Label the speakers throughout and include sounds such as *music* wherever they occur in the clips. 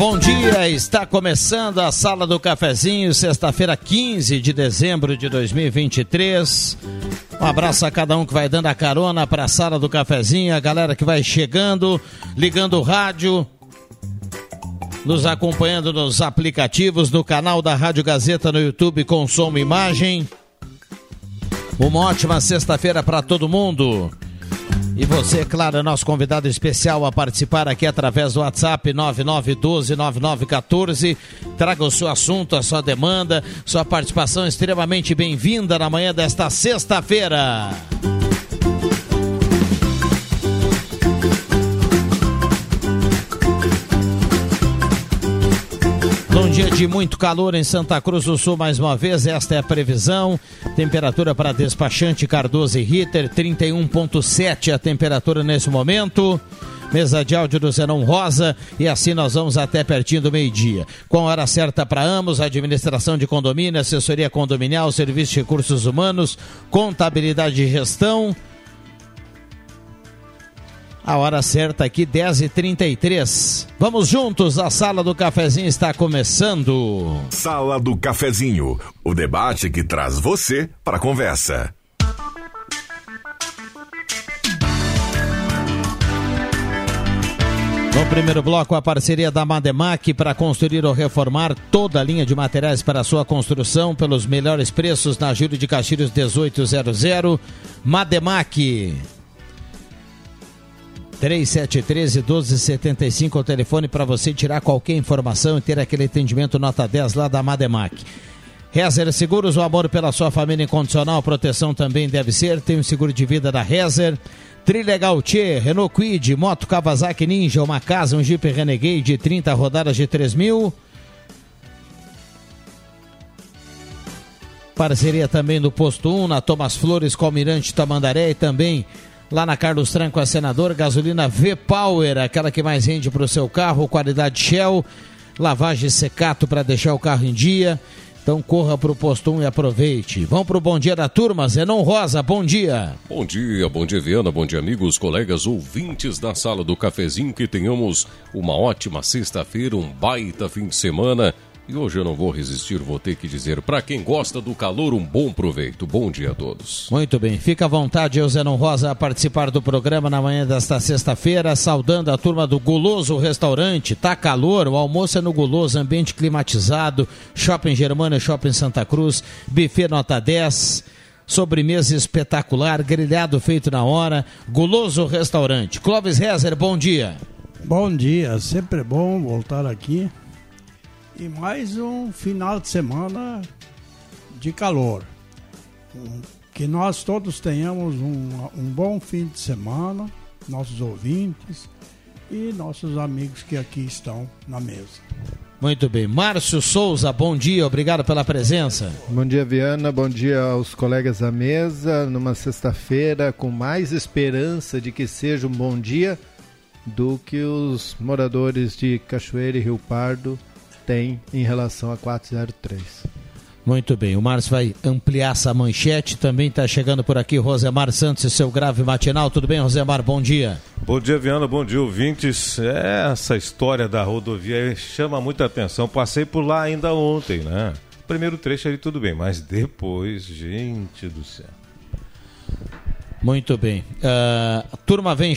Speaker 1: Bom dia. Está começando a Sala do Cafezinho, sexta-feira, 15 de dezembro de 2023. Um abraço a cada um que vai dando a carona para a Sala do Cafezinho, a galera que vai chegando, ligando o rádio, nos acompanhando nos aplicativos, no canal da Rádio Gazeta no YouTube com e imagem. Uma ótima sexta-feira para todo mundo. E você, claro, é nosso convidado especial a participar aqui através do WhatsApp 99129914. Traga o seu assunto, a sua demanda, sua participação extremamente bem-vinda na manhã desta sexta-feira. De muito calor em Santa Cruz do Sul, mais uma vez, esta é a previsão. Temperatura para despachante Cardoso e Ritter, 31,7 a temperatura nesse momento. Mesa de áudio do Zenon Rosa e assim nós vamos até pertinho do meio-dia. Com hora certa para ambos, administração de condomínio, assessoria condominial, serviço de recursos humanos, contabilidade e gestão. A hora certa aqui, 10h33. Vamos juntos, a Sala do Cafezinho está começando.
Speaker 2: Sala do Cafezinho, o debate que traz você para a conversa.
Speaker 1: No primeiro bloco, a parceria da Mademac para construir ou reformar toda a linha de materiais para sua construção pelos melhores preços na Júlio de Castilhos 1800. Mademac. 3713 1275 é o telefone para você tirar qualquer informação e ter aquele atendimento nota 10 lá da Mademac. Rezer Seguros, o amor pela sua família incondicional, proteção também deve ser. Tem um seguro de vida da Rezer. Trilegal T, Renault Quid, Moto Kawasaki Ninja, uma casa, um Jeep Renegade, 30 rodadas de 3 mil. Parceria também do Posto 1, na Thomas Flores, com Almirante Tamandaré e também lá na Carlos Tranco, a senador, gasolina V-Power, aquela que mais rende para o seu carro, qualidade Shell, lavagem secato para deixar o carro em dia. Então corra para o posto 1 e aproveite. Vamos para o bom dia da turma. Zenon Rosa, bom dia.
Speaker 3: Bom dia, bom dia Viana, bom dia amigos, colegas, ouvintes da sala do cafezinho. Que tenhamos uma ótima sexta-feira, um baita fim de semana. E hoje eu não vou resistir, vou ter que dizer para quem gosta do calor, um bom proveito. Bom dia a todos.
Speaker 1: Muito bem, fica à vontade, Euzenon Rosa, a participar do programa na manhã desta sexta-feira, saudando a turma do Guloso Restaurante. Tá calor, o almoço é no Guloso, ambiente climatizado, Shopping Germana, Shopping Santa Cruz, buffet nota 10. Sobremesa espetacular, grelhado feito na hora. Guloso Restaurante. Clóvis Rezer, bom dia.
Speaker 4: Bom dia, sempre é bom voltar aqui e mais um final de semana de calor. Que nós todos tenhamos um, um bom fim de semana, nossos ouvintes e nossos amigos que aqui estão na mesa.
Speaker 1: Muito bem. Márcio Souza, bom dia, obrigado pela presença.
Speaker 5: Bom dia, Viana, bom dia aos colegas da mesa. Numa sexta-feira, com mais esperança de que seja um bom dia do que os moradores de Cachoeira e Rio Pardo tem em relação a 403.
Speaker 1: Muito bem, o Márcio vai ampliar essa manchete. Também está chegando por aqui Rosemar Santos e seu grave matinal. Tudo bem, Rosemar? Bom dia.
Speaker 6: Bom dia, Viana. Bom dia, ouvintes. É, essa história da rodovia chama muita atenção. Passei por lá ainda ontem, né? Primeiro trecho ali tudo bem, mas depois, gente do céu.
Speaker 1: Muito bem. Uh, turma vem,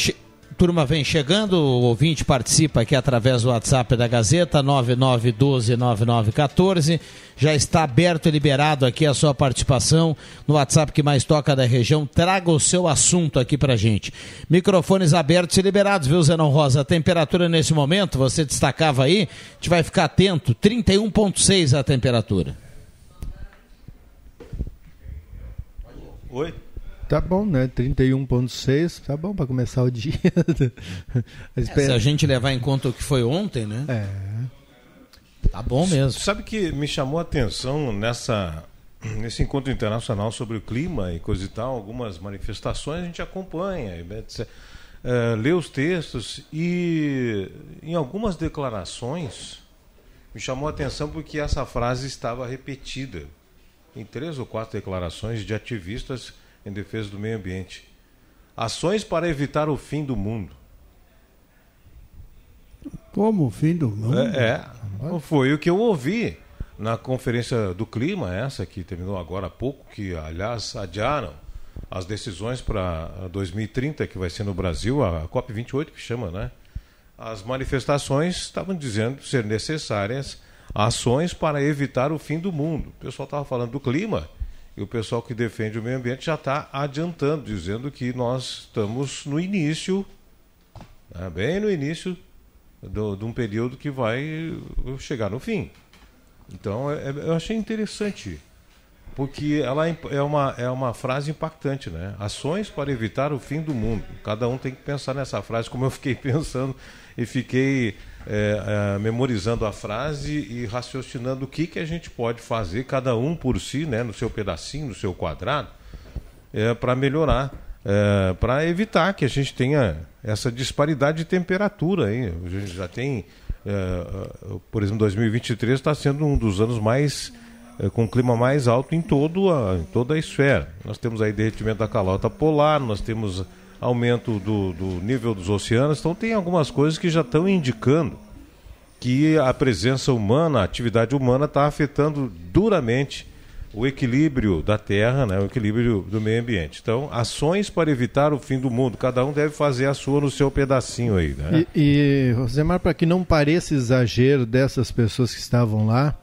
Speaker 1: turma vem chegando, o ouvinte participa aqui através do WhatsApp da Gazeta, 99129914. Já está aberto e liberado aqui a sua participação no WhatsApp que mais toca da região. Traga o seu assunto aqui pra gente. Microfones abertos e liberados, viu, Zenon Rosa? A temperatura nesse momento, você destacava aí, a gente vai ficar atento, 31,6 a temperatura.
Speaker 5: Oi? Tá bom, né? 31,6, tá bom para começar o dia. *laughs*
Speaker 1: é, se a gente levar em conta o que foi ontem, né?
Speaker 5: É.
Speaker 1: Tá bom mesmo.
Speaker 6: Sabe que me chamou a atenção nessa, nesse encontro internacional sobre o clima e coisa e tal, algumas manifestações a gente acompanha, etc. É, lê os textos e em algumas declarações me chamou a atenção porque essa frase estava repetida em três ou quatro declarações de ativistas em defesa do meio ambiente. Ações para evitar o fim do mundo.
Speaker 4: Como o fim do mundo?
Speaker 6: É, é, foi o que eu ouvi na conferência do clima, essa que terminou agora há pouco, que aliás adiaram as decisões para 2030, que vai ser no Brasil, a COP28 que chama, né? As manifestações estavam dizendo ser necessárias ações para evitar o fim do mundo. O pessoal estava falando do clima e o pessoal que defende o meio ambiente já está adiantando, dizendo que nós estamos no início, né, bem no início do, de um período que vai chegar no fim. Então, é, é eu achei interessante, porque ela é, é uma, é uma frase impactante, né? Ações para evitar o fim do mundo. Cada um tem que pensar nessa frase, como eu fiquei *laughs* pensando e fiquei é, é, memorizando a frase e raciocinando o que, que a gente pode fazer, cada um por si, né, no seu pedacinho, no seu quadrado, é, para melhorar, é, para evitar que a gente tenha essa disparidade de temperatura. Hein? A gente já tem, é, por exemplo, 2023 está sendo um dos anos mais é, com o clima mais alto em, todo a, em toda a esfera. Nós temos aí derretimento da calota polar, nós temos aumento do, do nível dos oceanos. Então, tem algumas coisas que já estão indicando que a presença humana, a atividade humana está afetando duramente o equilíbrio da Terra, né, o equilíbrio do meio ambiente. Então, ações para evitar o fim do mundo. Cada um deve fazer a sua no seu pedacinho aí. Né?
Speaker 5: E, e Rosemar, para que não pareça exagero dessas pessoas que estavam lá,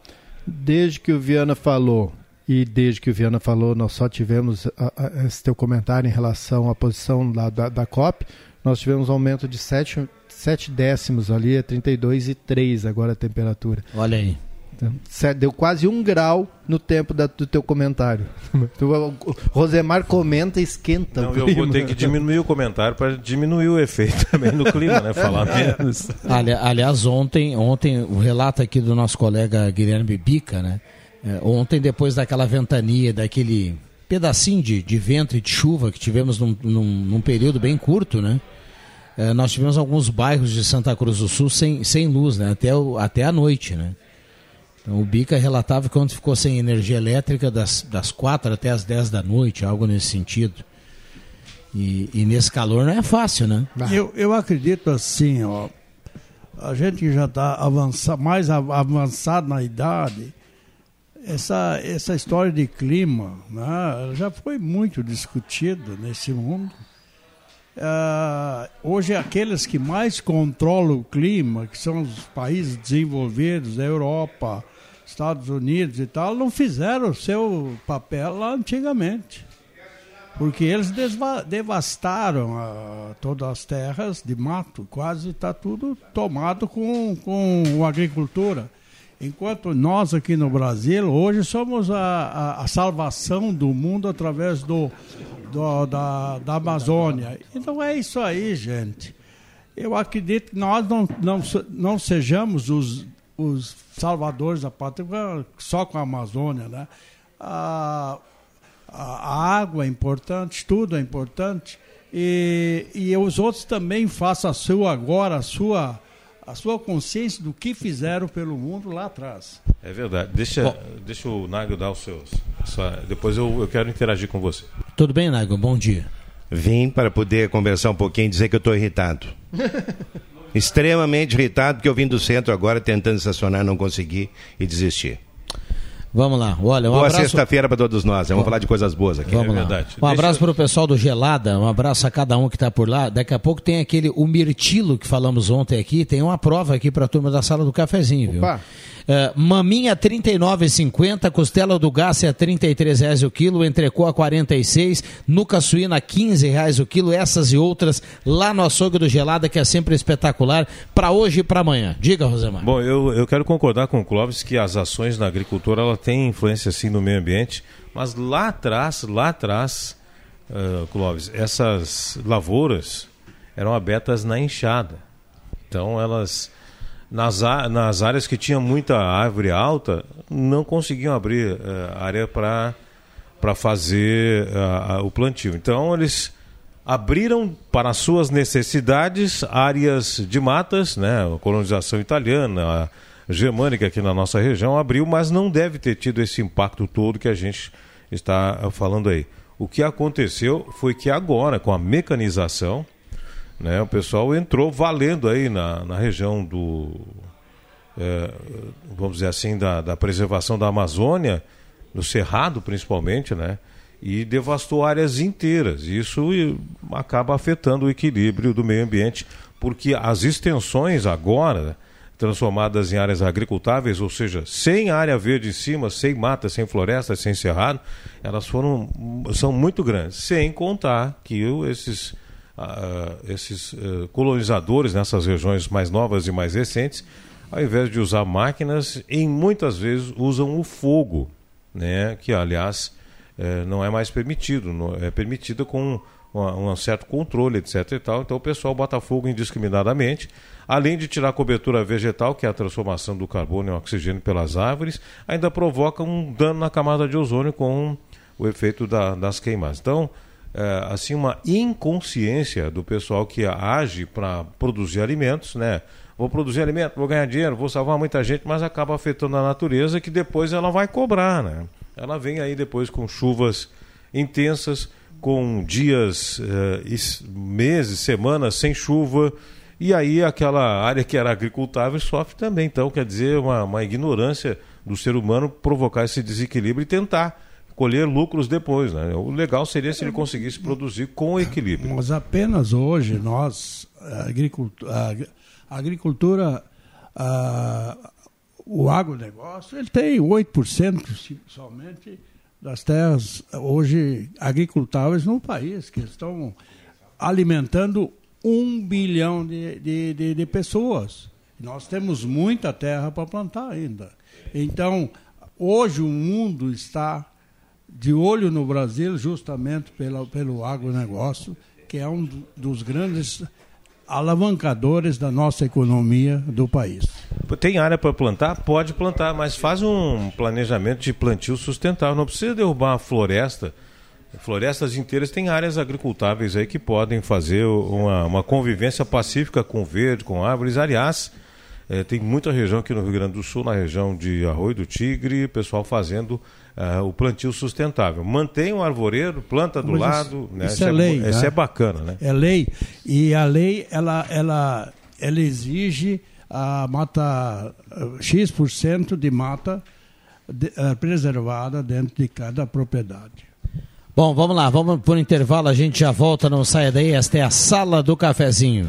Speaker 5: desde que o Viana falou e desde que o Viana falou, nós só tivemos a, a, esse teu comentário em relação à posição da, da, da COP. Nós tivemos um aumento de 7, 7 décimos ali, é 32,3 agora a temperatura.
Speaker 1: Olha aí.
Speaker 5: Então, deu quase um grau no tempo da, do teu comentário. *laughs* O Rosemar comenta e esquenta.
Speaker 6: Não, eu vou ter que diminuir o comentário para diminuir o efeito *laughs* também no clima, né? Falar menos.
Speaker 1: Ali, aliás, ontem, ontem o relato aqui do nosso colega Guilherme Bica, né? É, ontem, depois daquela ventania, daquele pedacinho de, de vento e de chuva que tivemos num, num, num período bem curto, né? É, nós tivemos alguns bairros de Santa Cruz do Sul sem, sem luz, né? Até, o, até a noite, né? Então, o Bica relatava que ontem ficou sem energia elétrica das, das 4 até as 10 da noite, algo nesse sentido. E, e nesse calor não é fácil, né?
Speaker 4: Eu, eu acredito assim, ó. A gente que já está avança, mais avançado na idade, essa, essa história de clima né, já foi muito discutida nesse mundo. Uh, hoje, aqueles que mais controlam o clima, que são os países desenvolvidos, a Europa, Estados Unidos e tal, não fizeram o seu papel lá antigamente. Porque eles devastaram uh, todas as terras de mato, quase está tudo tomado com, com a agricultura. Enquanto nós aqui no Brasil, hoje somos a, a, a salvação do mundo através do, do da, da Amazônia. Então é isso aí, gente. Eu acredito que nós não, não, não sejamos os, os salvadores da pátria só com a Amazônia, né? A, a água é importante, tudo é importante. E, e os outros também façam a sua agora, a sua a sua consciência do que fizeram pelo mundo lá atrás.
Speaker 6: É verdade. Deixa, deixa o Nago dar os seus. Só, depois eu, eu quero interagir com você.
Speaker 1: Tudo bem, Nago? Bom dia.
Speaker 7: Vim para poder conversar um pouquinho e dizer que eu estou irritado. *laughs* Extremamente irritado, porque eu vim do centro agora tentando estacionar, não consegui e desisti.
Speaker 1: Vamos lá. Olha, um
Speaker 7: Boa
Speaker 1: abraço.
Speaker 7: sexta-feira para todos nós. Vamos falar de coisas boas aqui.
Speaker 1: Vamos lá.
Speaker 6: verdade.
Speaker 1: Um abraço para o pessoal do Gelada, um abraço a cada um que está por lá. Daqui a pouco tem aquele, o Mirtilo que falamos ontem aqui, tem uma prova aqui para a turma da sala do cafezinho, viu? É, maminha 39,50, costela do gás é 33 reais o quilo, entrecô a 46, nuca suína 15 reais o quilo, essas e outras lá no açougue do Gelada que é sempre espetacular para hoje e para amanhã. Diga, Rosemar.
Speaker 6: Bom, eu, eu quero concordar com o Clóvis que as ações na agricultura ela tem influência sim no meio ambiente, mas lá atrás, lá atrás, ah, Clóvis, essas lavouras eram abertas na enxada. Então elas nas, nas áreas que tinha muita árvore alta não conseguiam abrir eh, área para para fazer ah, o plantio. Então eles abriram para as suas necessidades áreas de matas, né? A colonização italiana, a germânica aqui na nossa região abriu, mas não deve ter tido esse impacto todo que a gente está ah, falando aí. O que aconteceu foi que agora, com a mecanização, né, o pessoal entrou valendo aí na, na região do, é, vamos dizer assim, da, da preservação da Amazônia, no Cerrado principalmente, né? E devastou áreas inteiras. Isso acaba afetando o equilíbrio do meio ambiente, porque as extensões agora, transformadas em áreas agricultáveis, ou seja, sem área verde em cima, sem mata, sem floresta, sem cerrado, elas foram são muito grandes. Sem contar que esses ah, esses eh, colonizadores nessas regiões mais novas e mais recentes, ao invés de usar máquinas, em muitas vezes usam o fogo, né? Que aliás eh, não é mais permitido, não- é permitido com um certo controle, etc. E tal. Então o pessoal bota fogo indiscriminadamente, além de tirar a cobertura vegetal, que é a transformação do carbono em oxigênio pelas árvores, ainda provoca um dano na camada de ozônio com o efeito da- das queimadas. Então é, assim uma inconsciência do pessoal que age para produzir alimentos, né? Vou produzir alimento, vou ganhar dinheiro, vou salvar muita gente, mas acaba afetando a natureza que depois ela vai cobrar, né? Ela vem aí depois com chuvas intensas, com dias, eh, meses, semanas sem chuva, e aí aquela área que era agricultável sofre também. Então, quer dizer, uma, uma ignorância do ser humano provocar esse desequilíbrio e tentar colher lucros depois. Né? O legal seria se ele conseguisse produzir com equilíbrio.
Speaker 4: Mas apenas hoje nós, a agricultura, a agri- a agricultura ah, o agronegócio, ele tem 8% si- somente das terras hoje agricultáveis no país, que estão alimentando um bilhão de, de, de, de pessoas. Nós temos muita terra para plantar ainda. Então, hoje o mundo está de olho no Brasil justamente pela, pelo agronegócio, que é um do- dos grandes alavancadores da nossa economia do país.
Speaker 6: Tem área para plantar? Pode plantar, mas faz um planejamento de plantio sustentável. Não precisa derrubar a floresta. Florestas inteiras têm áreas agricultáveis aí que podem fazer uma, uma convivência pacífica com verde, com árvores. Aliás, eh, tem muita região aqui no Rio Grande do Sul, na região de Arroio do Tigre, pessoal fazendo ah, o plantio sustentável. Mantém o arvoredo, planta do
Speaker 4: Mas isso-
Speaker 6: lado. né?
Speaker 4: isso é
Speaker 6: bo-
Speaker 4: lei,
Speaker 6: Isso
Speaker 4: né?
Speaker 6: é bacana, né?
Speaker 4: É lei e a lei ela ela ela exige a mata eh, x% de mata de- eh, preservada dentro de cada propriedade.
Speaker 1: Bom, vamos lá, vamos por intervalo, a gente já volta, não saia daí. Esta é a sala do cafezinho.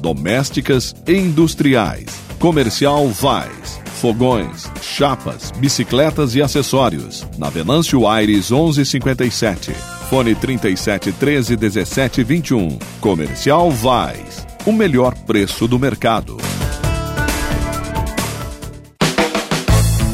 Speaker 8: domésticas e industriais. Comercial Vaz. Fogões, chapas, bicicletas e acessórios. Na Venâncio Aires 1157. Fone 37 13 17 21. Comercial Vaz. O melhor preço do mercado.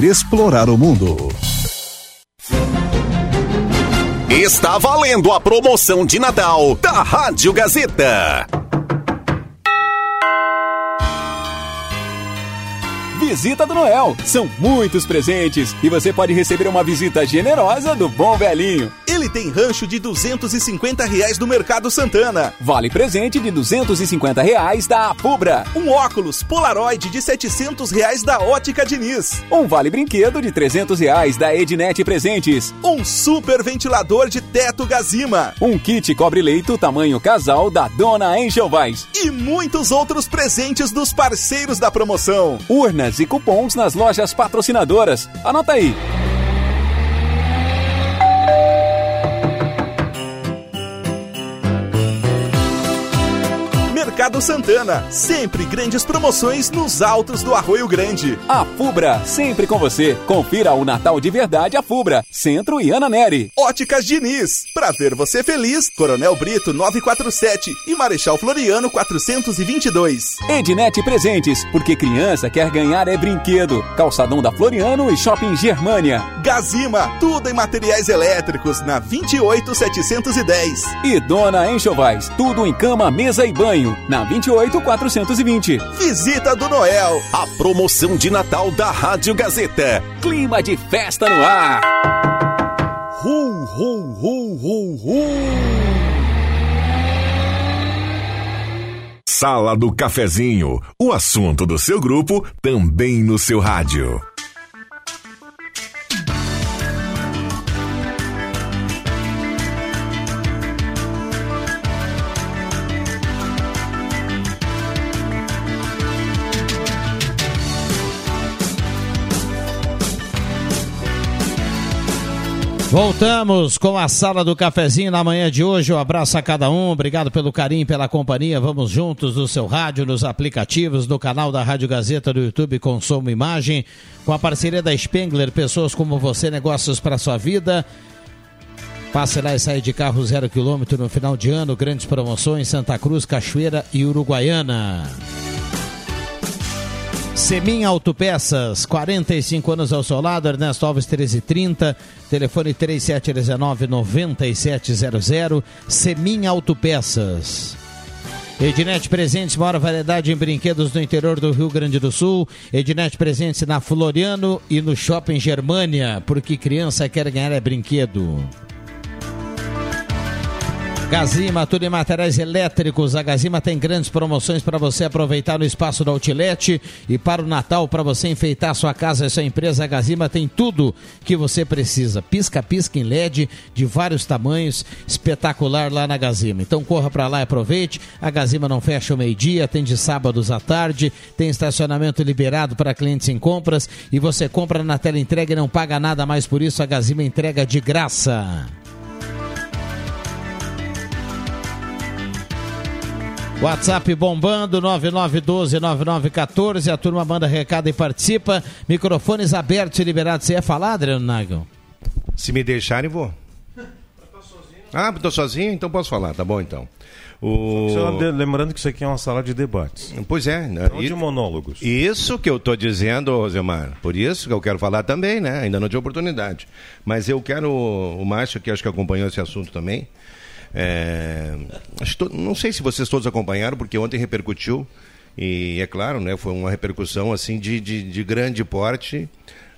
Speaker 9: explorar o mundo.
Speaker 10: Está valendo a promoção de Natal da Rádio Gazeta.
Speaker 11: Visita do Noel. São muitos presentes e você pode receber uma visita generosa do Bom Velhinho.
Speaker 12: Ele tem rancho de 250 reais do Mercado Santana.
Speaker 11: Vale presente de 250 reais da Apubra.
Speaker 12: Um óculos Polaroid de 700 reais da Ótica Diniz.
Speaker 11: Um vale brinquedo de 300 reais da Ednet Presentes.
Speaker 12: Um super ventilador de teto Gazima.
Speaker 11: Um kit cobre-leito tamanho casal da Dona Angel Vaz.
Speaker 12: E muitos outros presentes dos parceiros da promoção.
Speaker 11: Urnas e cupons nas lojas patrocinadoras. Anota aí.
Speaker 12: Mercado Santana, sempre grandes promoções nos altos do Arroio Grande.
Speaker 11: A Fubra, sempre com você. Confira o Natal de verdade a Fubra, Centro e Ana Neri.
Speaker 12: Óticas Diniz, pra ver você feliz, Coronel Brito 947 e Marechal Floriano 422.
Speaker 11: Ednet Presentes, porque criança quer ganhar é brinquedo. Calçadão da Floriano e Shopping Germania.
Speaker 12: Gazima, tudo em materiais elétricos na 28710.
Speaker 11: E Dona Enxovais, tudo em cama, mesa e banho na 28420.
Speaker 12: Visita do Noel.
Speaker 10: A promoção de Natal da Rádio Gazeta.
Speaker 11: Clima de festa no ar.
Speaker 12: Hu, hu, hu, hu, hu.
Speaker 2: Sala do Cafezinho, o assunto do seu grupo também no seu rádio.
Speaker 1: Voltamos com a sala do cafezinho na manhã de hoje. Um abraço a cada um. Obrigado pelo carinho, pela companhia. Vamos juntos no seu rádio, nos aplicativos, no canal da Rádio Gazeta do YouTube Consumo Imagem, com a parceria da Spengler, pessoas como você, negócios para sua vida. Passe lá e saia de carro zero quilômetro no final de ano. Grandes promoções Santa Cruz, Cachoeira e Uruguaiana. Semin Autopeças, 45 anos ao seu lado, Ernesto Alves 1330, telefone 3719-9700, Semin Autopeças. Ednet Presentes, maior variedade em brinquedos do interior do Rio Grande do Sul. Ednet Presentes na Floriano e no Shopping Germânia, porque criança quer ganhar é brinquedo. Gazima, tudo em materiais elétricos. A Gazima tem grandes promoções para você aproveitar no espaço da Outlet e para o Natal para você enfeitar sua casa e sua empresa. A Gazima tem tudo que você precisa. Pisca-pisca em LED de vários tamanhos, espetacular lá na Gazima. Então corra para lá e aproveite. A Gazima não fecha o meio-dia, tem de sábados à tarde, tem estacionamento liberado para clientes em compras e você compra na tela entrega e não paga nada mais por isso. A Gazima entrega de graça. WhatsApp bombando 99129914. A turma manda recado e participa. Microfones abertos e liberados. Você ia falar, Adriano Nagel?
Speaker 7: Se me deixarem, vou. Ah, tô sozinho, então posso falar, tá bom então. O...
Speaker 6: Lembrando que isso aqui é uma sala de debates.
Speaker 7: Pois é, né?
Speaker 6: Não de monólogos.
Speaker 7: Isso que eu tô dizendo, Rosemar. Por isso que eu quero falar também, né? Ainda não tive oportunidade. Mas eu quero, o Márcio, que acho que acompanhou esse assunto também. É, não sei se vocês todos acompanharam, porque ontem repercutiu. E é claro, né? Foi uma repercussão assim de, de, de grande porte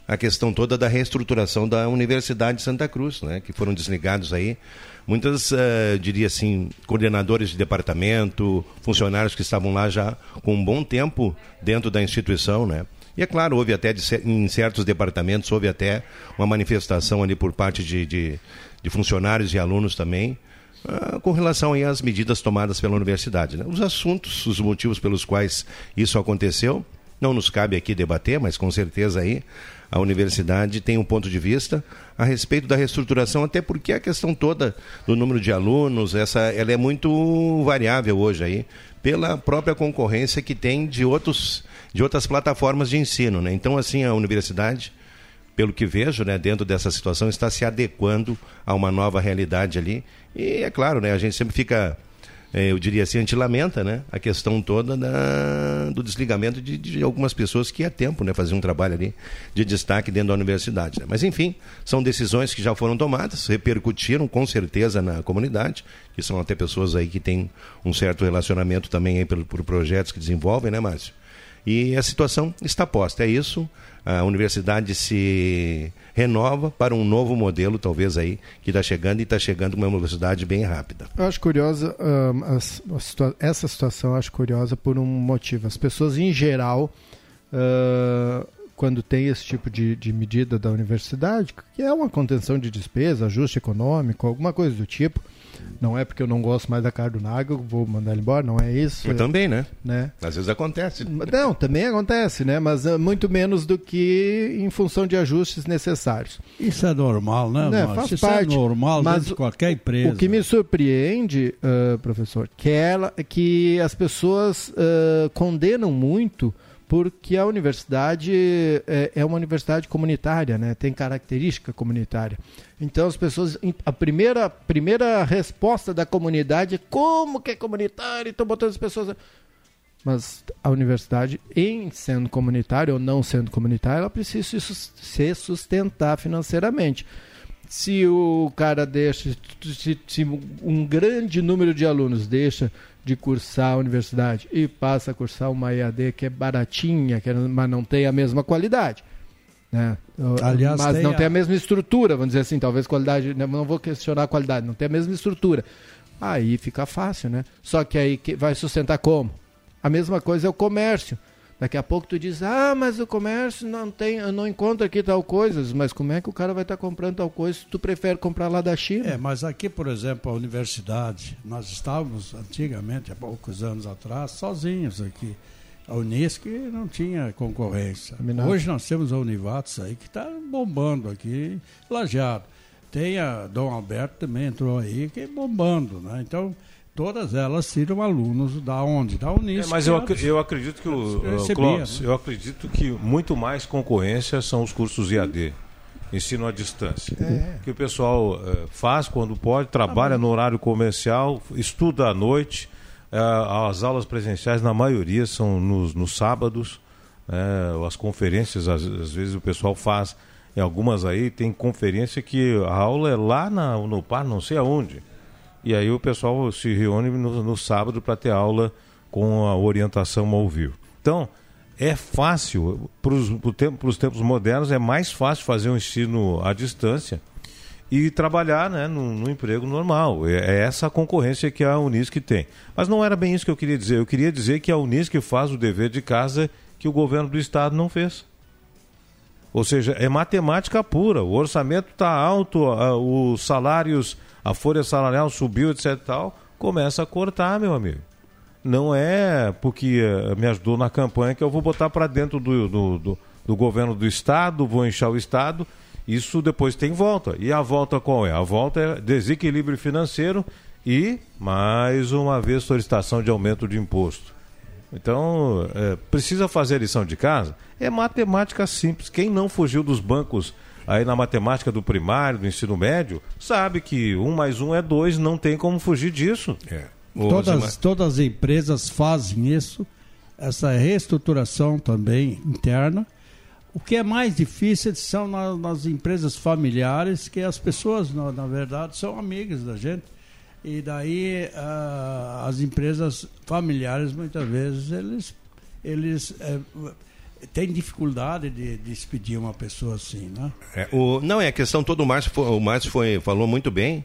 Speaker 7: a questão toda da reestruturação da Universidade de Santa Cruz, né? Que foram desligados aí muitas, eh, diria assim, coordenadores de departamento, funcionários que estavam lá já com um bom tempo dentro da instituição, né? E é claro, houve até de em certos departamentos houve até uma manifestação ali por parte de, de, de funcionários e alunos também, ah, com relação às medidas tomadas pela universidade. né? Os assuntos, os motivos pelos quais isso aconteceu, não nos cabe aqui debater, mas com certeza aí a universidade tem um ponto de vista a respeito da reestruturação, até porque a questão toda do número de alunos, essa, ela é muito variável hoje aí, pela própria concorrência que tem de, outros, de outras plataformas de ensino. Né? Então, assim, a universidade pelo que vejo, né, dentro dessa situação, está se adequando a uma nova realidade ali. E é claro, né, a gente sempre fica, eh, eu diria assim, a gente lamenta né, a questão toda da, do desligamento de, de algumas pessoas que há tempo né, faziam um trabalho ali de destaque dentro da universidade. né. Mas enfim, são decisões que já foram tomadas, repercutiram com certeza na comunidade, que são até pessoas aí que têm um certo relacionamento também aí por, por projetos que desenvolvem, né, Márcio? E a situação está posta. É isso. A universidade se renova para um novo modelo, talvez aí, que está chegando e está chegando com uma velocidade bem rápida.
Speaker 5: Eu acho curiosa ahn, as- a situa- essa situação, eu acho curiosa por um motivo. As pessoas em geral, ah, quando tem esse tipo de, de medida da universidade, que é uma contenção de despesa, ajuste econômico, alguma coisa do tipo. Não é porque eu não gosto mais da cara do Nagel, vou mandar ele embora, não é isso.
Speaker 7: Mas também, né?
Speaker 5: né?
Speaker 7: Às vezes acontece.
Speaker 5: Não, também acontece, né? Mas ah, muito menos do que em função de ajustes necessários.
Speaker 4: Isso é normal, né?
Speaker 5: Né,
Speaker 4: Márcio?
Speaker 5: faz
Speaker 4: Isso
Speaker 5: parte.
Speaker 4: é normal
Speaker 5: Mas
Speaker 4: de qualquer empresa.
Speaker 5: O que me surpreende, ah, professor, que, ela, que as pessoas ah, condenam muito porque a universidade é, é uma universidade comunitária, né? tem característica comunitária. Então as pessoas. A primeira, primeira resposta da comunidade é como que é comunitário? Estão botando as pessoas. Mas a universidade, em sendo comunitária ou não sendo comunitária, ela precisa se sus- se sustentar financeiramente. Se o cara deixa, se, se um grande número de alunos deixa de cursar a universidade e passa a cursar uma EAD que é baratinha, que é- mas não tem a mesma qualidade. Né?
Speaker 4: Aliás,
Speaker 5: mas
Speaker 4: tem
Speaker 5: não
Speaker 4: a-
Speaker 5: tem a mesma estrutura, vamos dizer assim, talvez qualidade, né, não vou questionar a qualidade, não tem a mesma estrutura. Aí fica fácil, né? Só que aí vai sustentar como? A mesma coisa é o comércio. Daqui a pouco tu diz, ah, mas o comércio não tem, eu não encontro aqui tal coisa. Mas como é que o cara vai estar comprando tal coisa se tu prefere comprar lá da China?
Speaker 4: É, mas aqui, por exemplo, a universidade, nós estávamos antigamente, há poucos anos atrás, sozinhos aqui. A Unisc não tinha concorrência. Hoje nós temos a Univates aí que está bombando aqui, lajeado. Tem a Dom Alberto também entrou aí, que é bombando, né? Então, todas elas tiram alunos da onde? Da Unisc.
Speaker 6: É, mas eu, ac- eu acredito que o
Speaker 4: Eu recebia,
Speaker 6: Clóvis,
Speaker 4: né?
Speaker 6: eu acredito que muito mais concorrência são os cursos IAD, ensino à distância,
Speaker 5: É.
Speaker 6: que o pessoal eh, faz quando pode, trabalha no horário comercial, estuda à noite. eh, as aulas presenciais na maioria são nos, nos sábados, né, as conferências às, às vezes o pessoal faz. Em algumas aí tem conferência que a aula é lá na, no par, não sei aonde. E aí o pessoal se reúne no, no sábado para ter aula com a orientação ao vivo. Então, é fácil, para os tempos modernos, é mais fácil fazer um ensino à distância e trabalhar né, no, no emprego normal. É, é essa a concorrência que a Unisc tem. Mas não era bem isso que eu queria dizer. Eu queria dizer que a Unisc faz o dever de casa que o governo do Estado não fez. Ou seja, é matemática pura. O orçamento está alto, os salários, a folha salarial subiu, etc. Tal, começa a cortar, meu amigo. Não é porque eh, me ajudou na campanha que eu vou botar para dentro do, do, do- do governo do Estado, vou inchar o Estado. Isso depois tem volta. E a volta qual é? A volta é desequilíbrio financeiro e, mais uma vez, solicitação de aumento de imposto. Então, é, precisa fazer a lição de casa? É matemática simples. Quem não fugiu dos bancos aí na matemática do primário, do ensino médio, sabe que um mais um é dois, não tem como fugir disso.
Speaker 7: É.
Speaker 4: Todas, todas as empresas fazem isso, essa reestruturação também interna. O que é mais difícil são na, nas empresas familiares, que as pessoas, na, na verdade, são amigas da gente. E daí uh, as empresas familiares, muitas vezes, eles, eles uh, têm dificuldade de, de despedir uma pessoa assim, né?
Speaker 7: É, o, não, é a questão todo o Márcio, o Márcio foi, falou muito bem.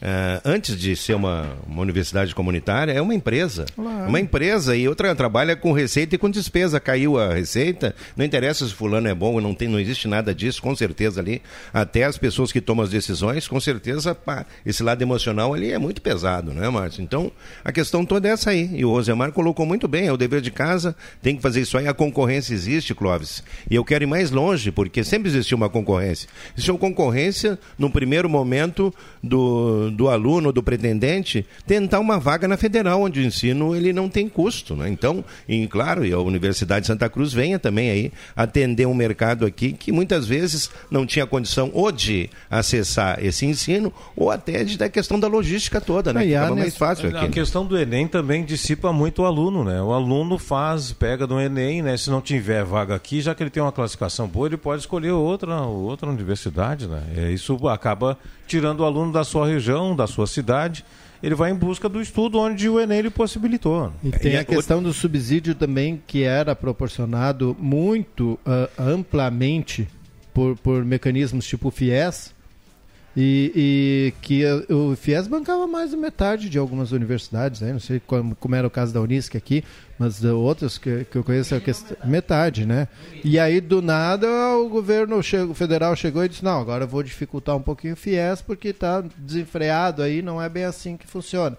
Speaker 7: Uh, antes de ser uma, uma universidade comunitária, é uma empresa. Claro. Uma empresa e outra trabalha com receita e com despesa. Caiu a receita, não interessa se fulano é bom ou não tem, não existe nada disso, com certeza ali. Até as pessoas que tomam as decisões, com certeza, pá, esse lado emocional ali é muito pesado, né, Márcio? Então, a questão toda é essa aí. E o Rosemar colocou muito bem, é o dever de casa, tem que fazer isso aí. A concorrência existe, Clóvis. E eu quero ir mais longe, porque sempre existiu uma concorrência. Existiu concorrência no primeiro momento do do, aluno, do pretendente, tentar uma vaga na federal, onde o ensino ele não tem custo. Né? Então, e, claro, e a Universidade de Santa Cruz venha também aí atender um mercado aqui que muitas vezes não tinha condição ou de acessar esse ensino ou até de, da questão da logística toda, né? ficava mais fácil aqui.
Speaker 6: A questão do Enem também dissipa muito o aluno, né? O aluno faz, pega do Enem, né? Se não tiver vaga aqui, já que ele tem uma classificação boa, ele pode escolher outra, outra universidade, né? É, isso acaba tirando o aluno da sua região, da sua cidade, ele vai em busca do estudo onde o Enem lhe possibilitou.
Speaker 5: E tem a questão do subsídio também, que era proporcionado muito uh, amplamente por, por mecanismos tipo FIES, e, e, que o FIES bancava mais da metade de algumas universidades, né? não sei como, como, era o caso da Unisc aqui, mas outras que, que eu conheço, é metade, né? E aí, do nada, o governo federal chegou e disse, não, agora eu vou dificultar um pouquinho o FIES porque está desenfreado aí, não é bem assim que funciona.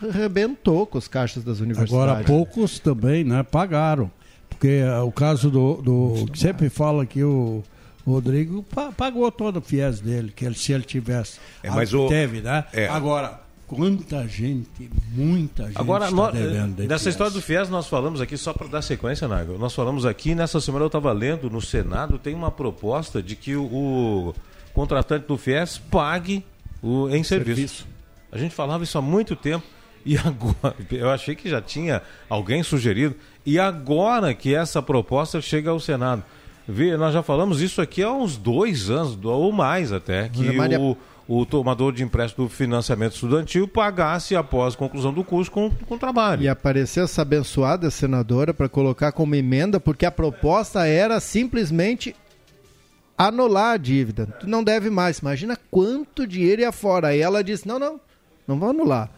Speaker 5: Rebentou com os caixas das universidades.
Speaker 4: Agora, poucos também né, pagaram, porque é o caso do... do sempre fala que o o Rodrigo pagou todo o FIES dele, que ele, se ele tivesse.
Speaker 7: É, mas o...
Speaker 4: Teve, né? É. Agora, quanta gente, muita gente
Speaker 6: Agora, está devendo nessa FIES. história do FIES nós falamos aqui, só para dar sequência, Nago, nós falamos aqui, nessa semana eu estava lendo no Senado, tem uma proposta de que o, o contratante do FIES pague o, em serviço. serviço. A gente falava isso há muito tempo. E *laughs* agora, eu achei que já tinha alguém sugerido. E agora que essa proposta chega ao Senado. Vê, nós já falamos isso aqui há uns dois anos, ou mais até, que o, o tomador de empréstimo do financiamento estudantil pagasse após a conclusão do curso com, com trabalho.
Speaker 5: E apareceu essa abençoada senadora para colocar como emenda, porque a proposta era simplesmente anular a dívida. Tu não deve mais. Imagina quanto dinheiro ia fora. Aí ela disse: não, não, não vou anular.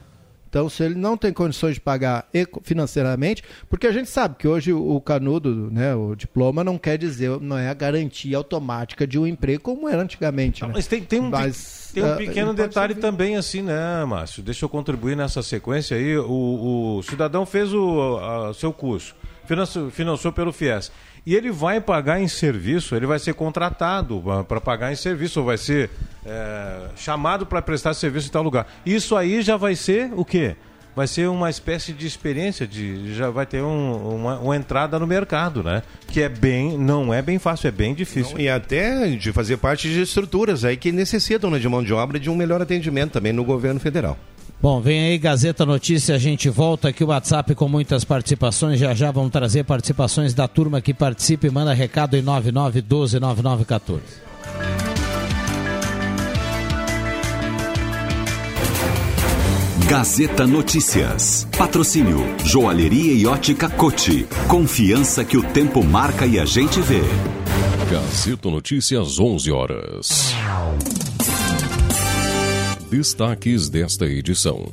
Speaker 5: Então, se ele não tem condições de pagar financeiramente, porque a gente sabe que hoje o canudo, né, o diploma não quer dizer, não é a garantia automática de um emprego como era antigamente. Não, né?
Speaker 6: Mas tem, tem um, mas, tem um ah, pequeno uh, detalhe também assim, né, Márcio? Deixa eu contribuir nessa sequência aí. O, o cidadão fez o seu curso, financiou, financiou pelo FIES e ele vai pagar em serviço, ele vai ser contratado para pagar em serviço, ou vai ser é, chamado para prestar serviço em tal lugar. Isso aí já vai ser o quê? Vai ser uma espécie de experiência, de, já vai ter um, uma, uma, entrada no mercado, né? Que é bem, não é bem fácil, é bem difícil. Não,
Speaker 7: e até de fazer parte de estruturas aí que necessitam né, de mão de obra de um melhor atendimento também no governo federal.
Speaker 1: Bom, vem aí Gazeta Notícia, a gente volta aqui o WhatsApp com muitas participações. Já já vamos trazer participações da turma que participa e manda recado em 99129914.
Speaker 10: Gazeta Notícias. Patrocínio Joalheria e Ótica Cote. Confiança que o tempo marca e a gente vê.
Speaker 3: Gazeta Notícias 11 horas. Destaques desta edição.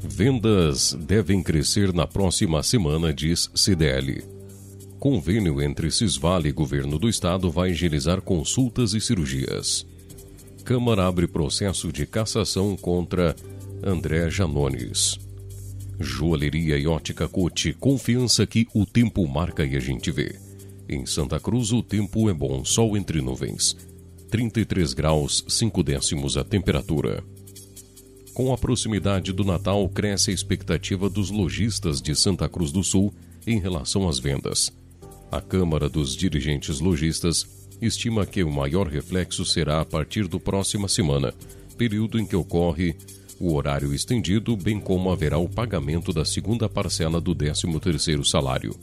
Speaker 3: Vendas devem crescer na próxima semana, diz CDL. Convênio entre Cisvale e Governo do Estado vai agilizar consultas e cirurgias. Câmara abre processo de cassação contra André Janones. Joalheria e ótica Cote, confiança que o tempo marca e a gente vê. Em Santa Cruz o tempo é bom, sol entre nuvens. 33 graus 5 décimos a temperatura. Com a proximidade do Natal, cresce a expectativa dos lojistas de Santa Cruz do Sul em relação às vendas. A Câmara dos Dirigentes Logistas estima que o maior reflexo será a partir do próxima semana, período em que ocorre o horário estendido, bem como haverá o pagamento da segunda parcela do 13º salário.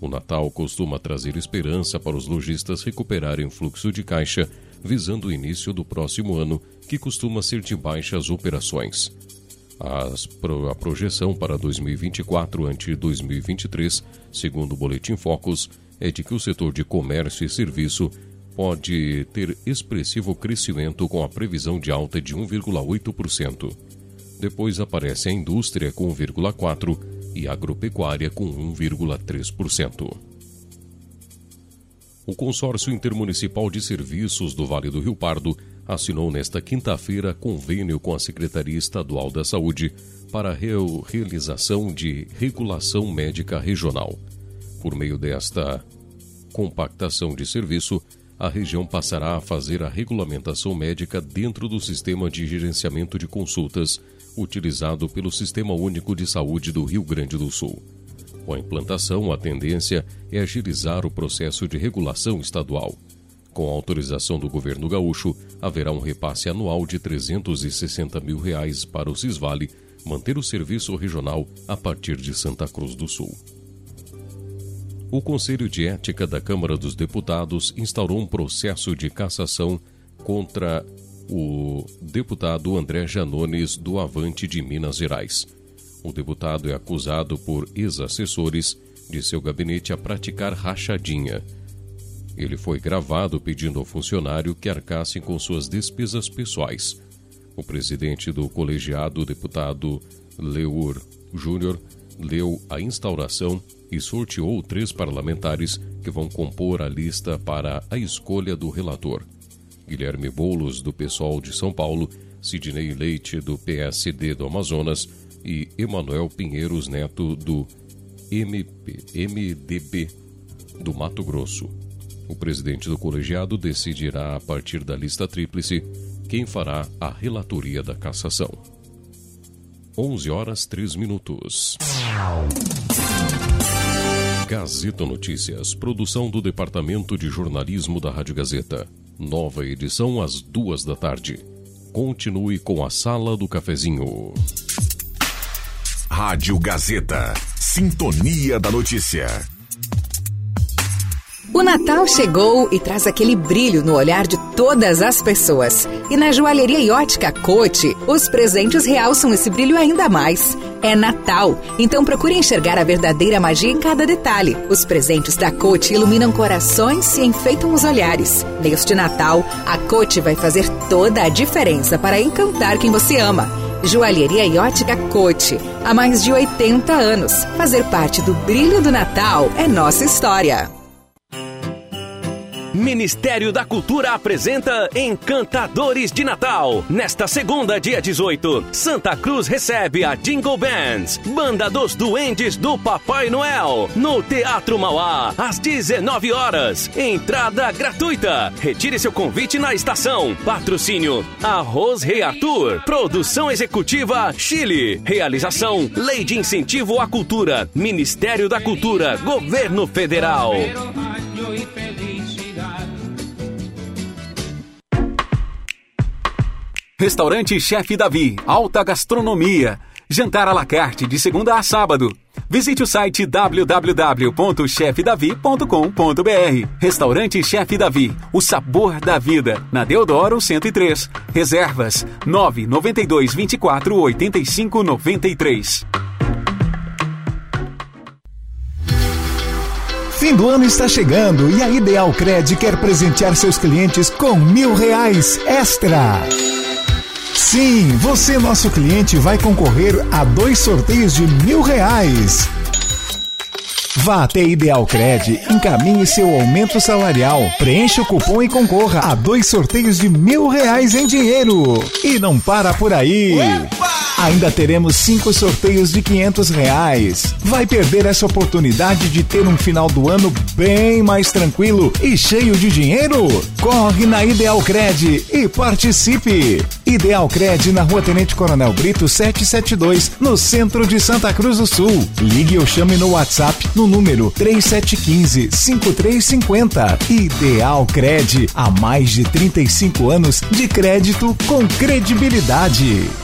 Speaker 3: O Natal costuma trazer esperança para os lojistas recuperarem fluxo de caixa, visando o início do próximo ano, que costuma ser de baixas operações. As a projeção para 2024 ante 2023, segundo o Boletim Focus, é de que o setor de comércio e serviço pode ter expressivo crescimento com a previsão de alta de 1,8%. Depois aparece a indústria com 1,4% e a agropecuária com 1,3%. O Consórcio Intermunicipal de Serviços do Vale do Rio Pardo assinou nesta quinta-feira convênio com a Secretaria Estadual da Saúde para a realização de regulação médica regional. Por meio desta compactação de serviço, a região passará a fazer a regulamentação médica dentro do sistema de gerenciamento de consultas utilizado pelo Sistema Único de Saúde do Rio Grande do Sul. Com a implantação, a tendência é agilizar o processo de regulação estadual. Com a autorização do governo gaúcho, haverá um repasse anual de 360 mil reais para o Cisvale manter o serviço regional a partir de Santa Cruz do Sul. O Conselho de Ética da Câmara dos Deputados instaurou um processo de cassação contra o deputado André Janones do Avante de Minas Gerais. O deputado é acusado por ex-assessores de seu gabinete a praticar rachadinha. Ele foi gravado pedindo ao funcionário que arcassem com suas despesas pessoais. O presidente do colegiado, deputado Leur Júnior, leu a instauração e sorteou três parlamentares que vão compor a lista para a escolha do relator. Guilherme Boulos, do PSOL de São Paulo, Sidney Leite, do PSD do Amazonas e Emanuel Pinheiros Neto, do MP, MDB do Mato Grosso. O presidente do colegiado decidirá, a partir da lista tríplice, quem fará a relatoria da cassação. 11 horas 3 minutos. Gazeta Notícias, produção do Departamento de Jornalismo da Rádio Gazeta. Nova edição às duas da tarde. Continue com a Sala do Cafezinho.
Speaker 2: Rádio Gazeta. Sintonia da Notícia.
Speaker 13: O Natal chegou e traz aquele brilho no olhar de todas as pessoas. E na joalheria e ótica Cote, os presentes realçam esse brilho ainda mais. É Natal, então procure enxergar a verdadeira magia em cada detalhe. Os presentes da Cote iluminam corações e enfeitam os olhares. Neste Natal, a Cote vai fazer toda a diferença para encantar quem você ama. Joalheria e ótica Cote. Há mais de 80 anos. Fazer parte do brilho do Natal é nossa história.
Speaker 14: Ministério da Cultura apresenta Encantadores de Natal. Nesta segunda, dia 18, Santa Cruz recebe a Jingle Bands, Banda dos Duendes do Papai Noel, no Teatro Mauá, às 19 horas. Entrada gratuita. Retire seu convite na estação. Patrocínio Arroz Rei Arthur. Produção executiva Chile. Realização Lei de Incentivo à Cultura. Ministério da Cultura. Governo Federal.
Speaker 11: Restaurante Chefe Davi, alta gastronomia. Jantar à la carte de segunda a sábado. Visite o site www.chefdavi.com.br. Restaurante Chefe Davi, o sabor da vida, na Deodoro 103. Reservas 992 24 85 93.
Speaker 15: Fim do ano está chegando e a Ideal Cred quer presentear seus clientes com mil reais extra. Sim, você, nosso cliente, vai concorrer a dois sorteios de mil reais. Vá até Ideal Cred, encaminhe seu aumento salarial, preencha o cupom e concorra a dois sorteios de mil reais em dinheiro. E não para por aí. Ainda teremos cinco sorteios de 500 reais. Vai perder essa oportunidade de ter um final do ano bem mais tranquilo e cheio de dinheiro? Corre na Ideal Cred e participe. Ideal Cred na Rua Tenente Coronel Brito 772, no centro de Santa Cruz do Sul. Ligue ou chame no WhatsApp no número 3715 5350. Ideal Cred, há mais de 35 anos de crédito com credibilidade.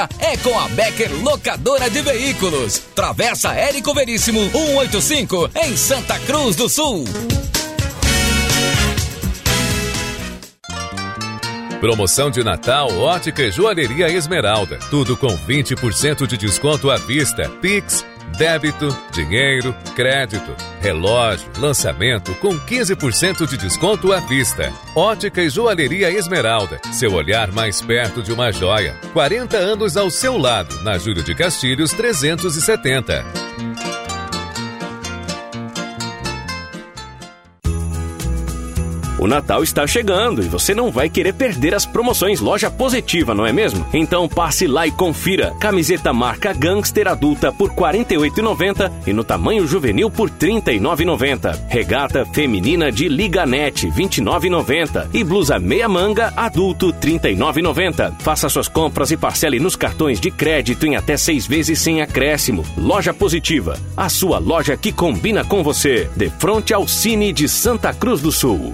Speaker 16: é com a Becker Locadora de Veículos. Travessa Érico Veríssimo 185 em Santa Cruz do Sul.
Speaker 17: Promoção de Natal Ótica e Joalheria Esmeralda. Tudo com 20% de desconto à vista. Pix, débito, dinheiro, crédito, relógio, lançamento com 15% de desconto à vista. Ótica e Joalheria Esmeralda. Seu olhar mais perto de uma joia. 40 anos ao seu lado. Na Júlio de Castilhos 370.
Speaker 14: O Natal está chegando e você não vai querer perder as promoções Loja Positiva, não é mesmo? Então passe lá e confira. Camiseta marca Gangster adulta por R$ 48,90 e no tamanho juvenil por R$ 39,90. Regata feminina de Liganete R$ 29,90 e blusa meia manga adulto R$ 39,90. Faça suas compras e parcele nos cartões de crédito em até seis vezes sem acréscimo. Loja Positiva, a sua loja que combina com você. De frente ao Cine de Santa Cruz do Sul.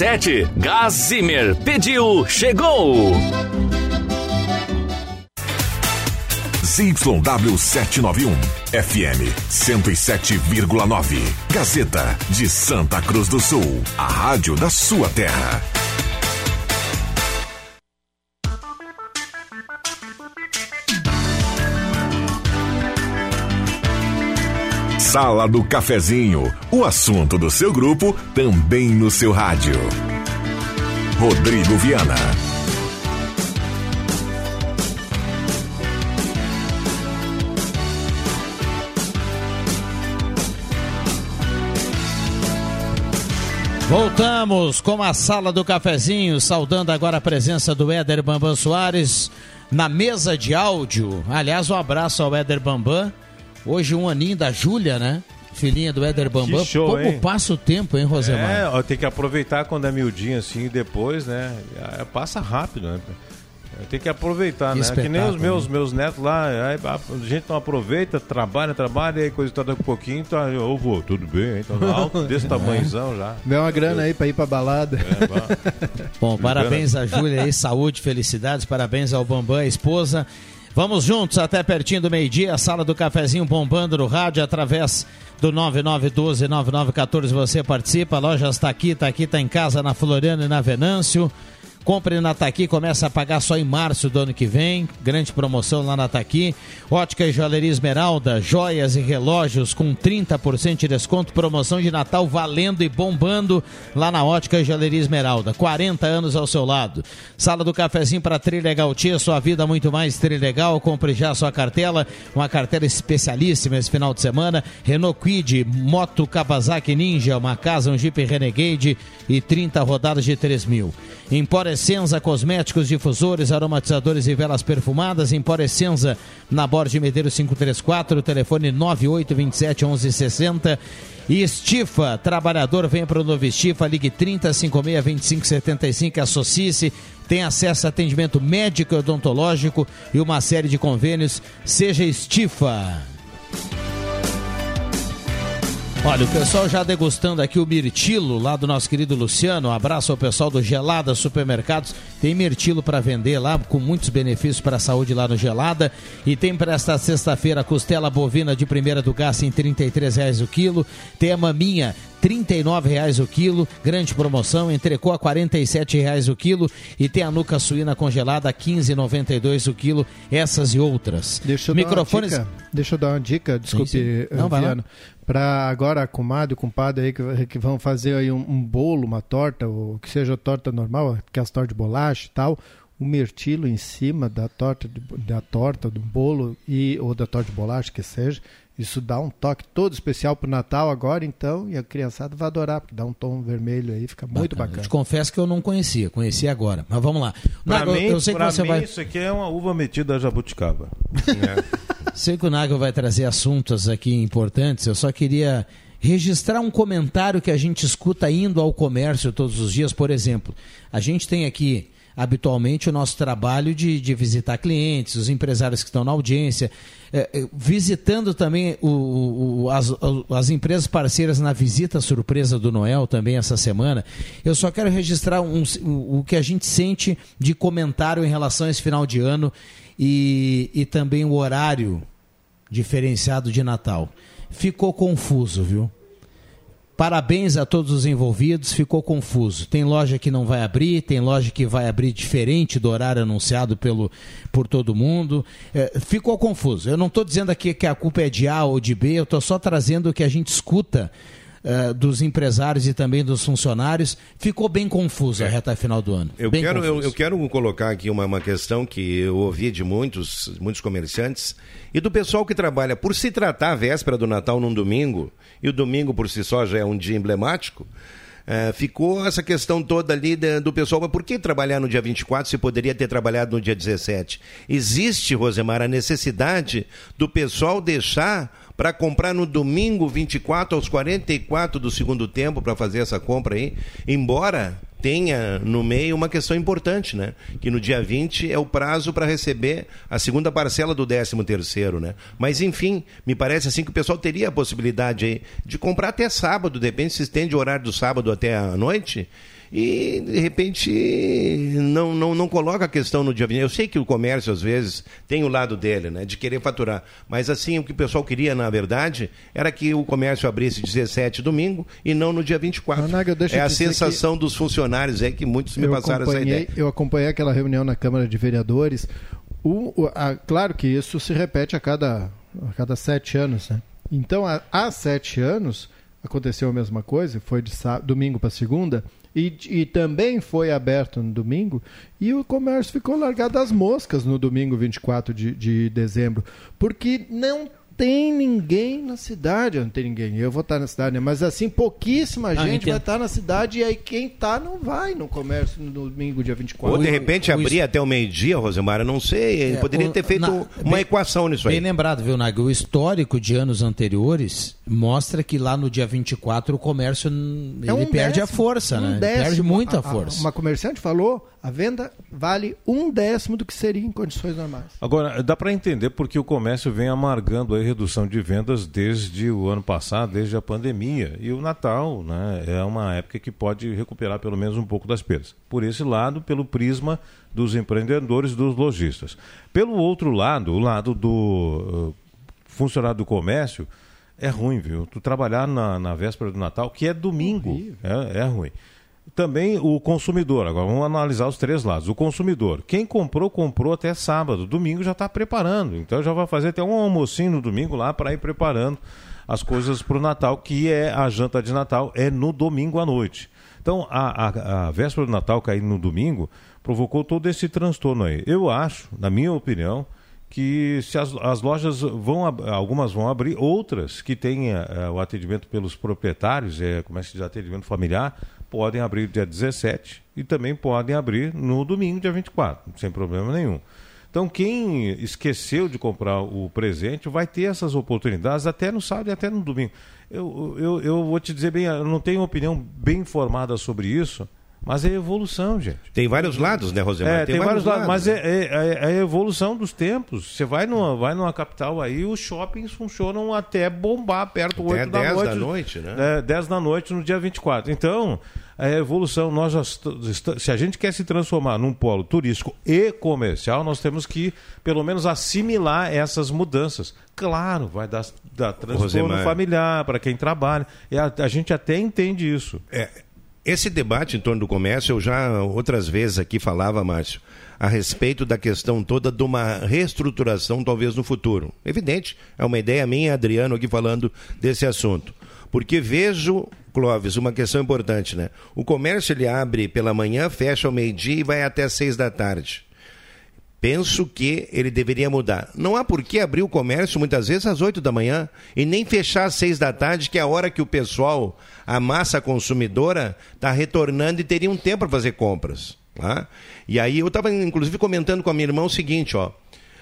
Speaker 14: Gás Zimmer pediu, chegou!
Speaker 2: ZYW 791, FM 107,9. Gazeta de Santa Cruz do Sul, a rádio da sua terra. Sala do Cafezinho, o assunto do seu grupo também no seu rádio. Rodrigo Viana.
Speaker 1: Voltamos com a sala do cafezinho, saudando agora a presença do Éder Bambam Soares na mesa de áudio. Aliás, um abraço ao Éder Bambam. Hoje um aninho da Júlia, né? Filhinha do Éder Bambam.
Speaker 6: Que show,
Speaker 1: Como
Speaker 6: hein?
Speaker 1: passa o tempo, hein, Rosemar?
Speaker 6: É, ó, tem que aproveitar quando é miudinho assim e depois, né? é, Passa rápido, né? Tem que aproveitar,
Speaker 1: Que
Speaker 6: né? Que nem os meus, meus netos lá, aí a gente não aproveita, trabalha, trabalha, e aí coisa tá daqui a pouquinho, tá, ô vô, tudo bem, hein? Tá alto, *laughs* desse tamanhozão já.
Speaker 5: Deu uma grana aí pra ir pra balada.
Speaker 1: Bom, parabéns a Júlia aí, saúde, felicidades, parabéns ao Bambam, a esposa. Vamos juntos até pertinho do meio-dia, sala do cafezinho bombando no rádio através do 9912-9914. Você participa, a loja está aqui, está aqui, está em casa, na Floriana e na Venâncio. Compre na Taqui, começa a pagar só em março do ano que vem. Grande promoção lá na Taqui. Ótica e Joalheria Esmeralda, joias e relógios com 30% de desconto. Promoção de Natal valendo e bombando lá na Ótica e Joalheria Esmeralda. 40 anos ao seu lado. Sala do cafezinho para Trilegal Tia, sua vida muito mais Trilegal. Compre já sua cartela, uma cartela especialíssima esse final de semana. Renault Quid, moto Kawasaki Ninja, uma casa, um Jeep Renegade e 30 rodadas de 3 mil. Empório Essenza Cosméticos, difusores, aromatizadores e velas perfumadas. Empora Essenza na Borges Medeiros 534, telefone 9827 1160. E Estifa, trabalhador, vem para o novo Estifa, ligue 30 56 25 75, associe-se, tem acesso a atendimento médico e odontológico e uma série de convênios. Seja Estifa. Olha, o pessoal já degustando aqui o mirtilo lá do nosso querido Luciano. Um abraço ao pessoal do Gelada Supermercados. Tem mirtilo para vender lá, com muitos benefícios para a saúde lá no Gelada. E tem para esta sexta-feira costela bovina de primeira do gás em R$ 33,00 o quilo. Tem a maminha R$ 39,00 o quilo, grande promoção, entrecô a R$ 47,00 o quilo e tem a nuca suína congelada a R$ 15,92 o quilo, essas e outras.
Speaker 5: Deixa eu
Speaker 1: Microfones...
Speaker 5: dar uma dica, deixa eu dar uma dica, desculpe,
Speaker 1: sim. Não, vai lá.
Speaker 5: Viano. Para agora a comadre e o compadre aí que, que vão fazer aí um, um bolo, uma torta, ou que seja torta normal, que é as tortas de bolacha e tal, o mirtilo em cima da torta, de- da torta, do bolo e ou da torta de bolacha que seja, isso dá um toque todo especial pro Natal agora, então, e a criançada vai adorar, porque dá um tom vermelho aí, fica muito
Speaker 1: Eu
Speaker 5: bacana.
Speaker 1: te confesso que eu não conhecia, conheci agora. Mas vamos lá.
Speaker 6: Pra
Speaker 1: Nago,
Speaker 6: mim,
Speaker 1: eu sei que você
Speaker 6: mim
Speaker 1: vai.
Speaker 6: isso aqui é uma uva metida a jabuticaba. *laughs*
Speaker 1: Sei que o Nago vai trazer assuntos aqui importantes. Eu só queria registrar um comentário que a gente escuta indo ao comércio todos os dias. Por exemplo, a gente tem aqui habitualmente o nosso trabalho de, de visitar clientes, os empresários que estão na audiência, eh, eh, visitando também o- o- as, as empresas parceiras na visita surpresa do Noel também essa semana. Eu só quero registrar um- o, o que a gente sente de comentário em relação a esse final de ano e, e também o horário diferenciado de Natal. Ficou confuso, viu? Parabéns a todos os envolvidos, ficou confuso. Tem loja que não vai abrir, tem loja que vai abrir diferente do horário anunciado pelo, por todo mundo. É, ficou confuso. Eu não estou dizendo aqui que a culpa é de A ou de B, eu estou só trazendo o que a gente escuta é, dos empresários e também dos funcionários. Ficou bem confuso a reta final do ano.
Speaker 7: Eu
Speaker 1: Bem
Speaker 7: quero, eu, eu quero colocar aqui uma, uma questão que eu ouvi de muitos, muitos comerciantes e do pessoal que trabalha. Por se tratar a véspera do Natal num domingo, e o domingo por si só já é um dia emblemático, eh, ficou essa questão toda ali da- do pessoal. Mas por que trabalhar no dia 24 se poderia ter trabalhado no dia 17? Existe, Rosemar, a necessidade do pessoal deixar para comprar no domingo 24 aos 44 do segundo tempo para fazer essa compra aí, embora tenha no meio uma questão importante, né? Que no dia 20 é o prazo para receber a segunda parcela do 13 terceiro, né? Mas enfim, me parece assim que o pessoal teria a possibilidade aí de comprar até sábado, de repente se estende o horário do sábado até a noite e de repente não, não, não coloca a questão no dia 20. Eu sei que o comércio às vezes tem o lado dele, né, de querer faturar, mas assim o que o pessoal queria na verdade era que o comércio abrisse 17 domingo e não no dia 24.
Speaker 5: Naga, deixa
Speaker 7: é a sensação dos funcionários aí que muitos me passaram essa
Speaker 5: acompanhei,
Speaker 7: ideia.
Speaker 5: eu acompanhei aquela reunião na Câmara de Vereadores. O, a- claro que isso se repete a cada, a cada sete anos. Né? Então, há, há sete anos aconteceu a mesma coisa, foi de domingo para segunda, e, e também foi aberto no domingo, e o comércio ficou largado às moscas no domingo 24 de, de dezembro, porque não tem ninguém na cidade, não tem ninguém, eu vou estar na cidade, né? mas assim, pouquíssima
Speaker 1: Ah,
Speaker 5: gente
Speaker 1: entendo.
Speaker 5: vai estar na cidade, e aí quem tá não vai no comércio no domingo, dia 24.
Speaker 7: Ou de repente abrir até o meio-dia, Rosemar, eu não sei. Ele
Speaker 1: É,
Speaker 7: poderia
Speaker 1: o-
Speaker 7: ter feito
Speaker 1: na-
Speaker 7: uma
Speaker 1: bem-
Speaker 7: equação nisso aí.
Speaker 1: Bem lembrado, viu, Nag? O histórico de anos anteriores mostra que lá no dia 24 o comércio n- ele
Speaker 5: É um
Speaker 1: perde a
Speaker 5: décimo,
Speaker 1: força,
Speaker 5: um
Speaker 1: né? Ele
Speaker 5: décimo.
Speaker 1: perde muita
Speaker 5: A- a-
Speaker 1: força.
Speaker 5: Uma comerciante falou, a venda vale um décimo do que seria em condições normais.
Speaker 6: Agora, dá para entender porque o comércio vem amargando a redução de vendas desde o ano passado, desde a pandemia. E o Natal né, é uma época que pode recuperar pelo menos um pouco das perdas. Por esse lado, pelo prisma dos empreendedores, dos lojistas. Pelo outro lado, o lado do uh, funcionário do comércio, é ruim, viu? Tu trabalhar na, na véspera do Natal, que é domingo, é, é ruim. Também o consumidor, agora vamos analisar os três lados. O consumidor, quem comprou, comprou até sábado. Domingo já está preparando. Então já vai fazer até um almocinho no domingo lá para ir preparando as coisas para o Natal, que é a janta de Natal, é no domingo à noite. Então a, a, a véspera do Natal cair no domingo provocou todo esse transtorno aí. Eu acho, na minha opinião, que se as, as lojas vão, algumas vão abrir, outras que têm eh, o atendimento pelos proprietários, é, como é que diz, atendimento familiar, podem abrir dia 17 e também podem abrir no domingo, dia 24, sem problema nenhum. Então, quem esqueceu de comprar o presente vai ter essas oportunidades até no sábado e até no domingo. Eu, eu, eu vou te dizer bem, eu não tenho opinião bem informada sobre isso, mas é evolução, gente.
Speaker 7: Tem vários lados, né, Rosemar?
Speaker 6: É, tem, tem vários, lados, mas é, é, é, é, a evolução dos tempos. Você vai numa, vai numa capital aí, os shoppings funcionam até bombar perto até 8 da 10 noite.
Speaker 7: da noite, né?
Speaker 6: É, 10 da noite no dia 24. Então, a evolução, nós se a gente quer se transformar num polo turístico e comercial, nós temos que, pelo menos, assimilar essas mudanças. Claro, vai dar, dar transtorno Rosemar. familiar para quem trabalha. E a, a gente até entende isso.
Speaker 7: É, esse debate em torno do comércio, eu já outras vezes aqui falava, Márcio, a respeito da questão toda de uma reestruturação, talvez no futuro. Evidente, é uma ideia minha Adriano aqui falando desse assunto. Porque vejo, Clóvis, uma questão importante, né? O comércio ele abre pela manhã, fecha ao meio-dia e vai até seis da tarde. Penso que ele deveria mudar. Não há por que abrir o comércio muitas vezes às 8 da manhã e nem fechar às 6 da tarde, que é a hora que o pessoal, a massa consumidora, está retornando e teria um tempo para fazer compras. Tá? E aí eu estava, inclusive, comentando com a minha irmã o seguinte, ó.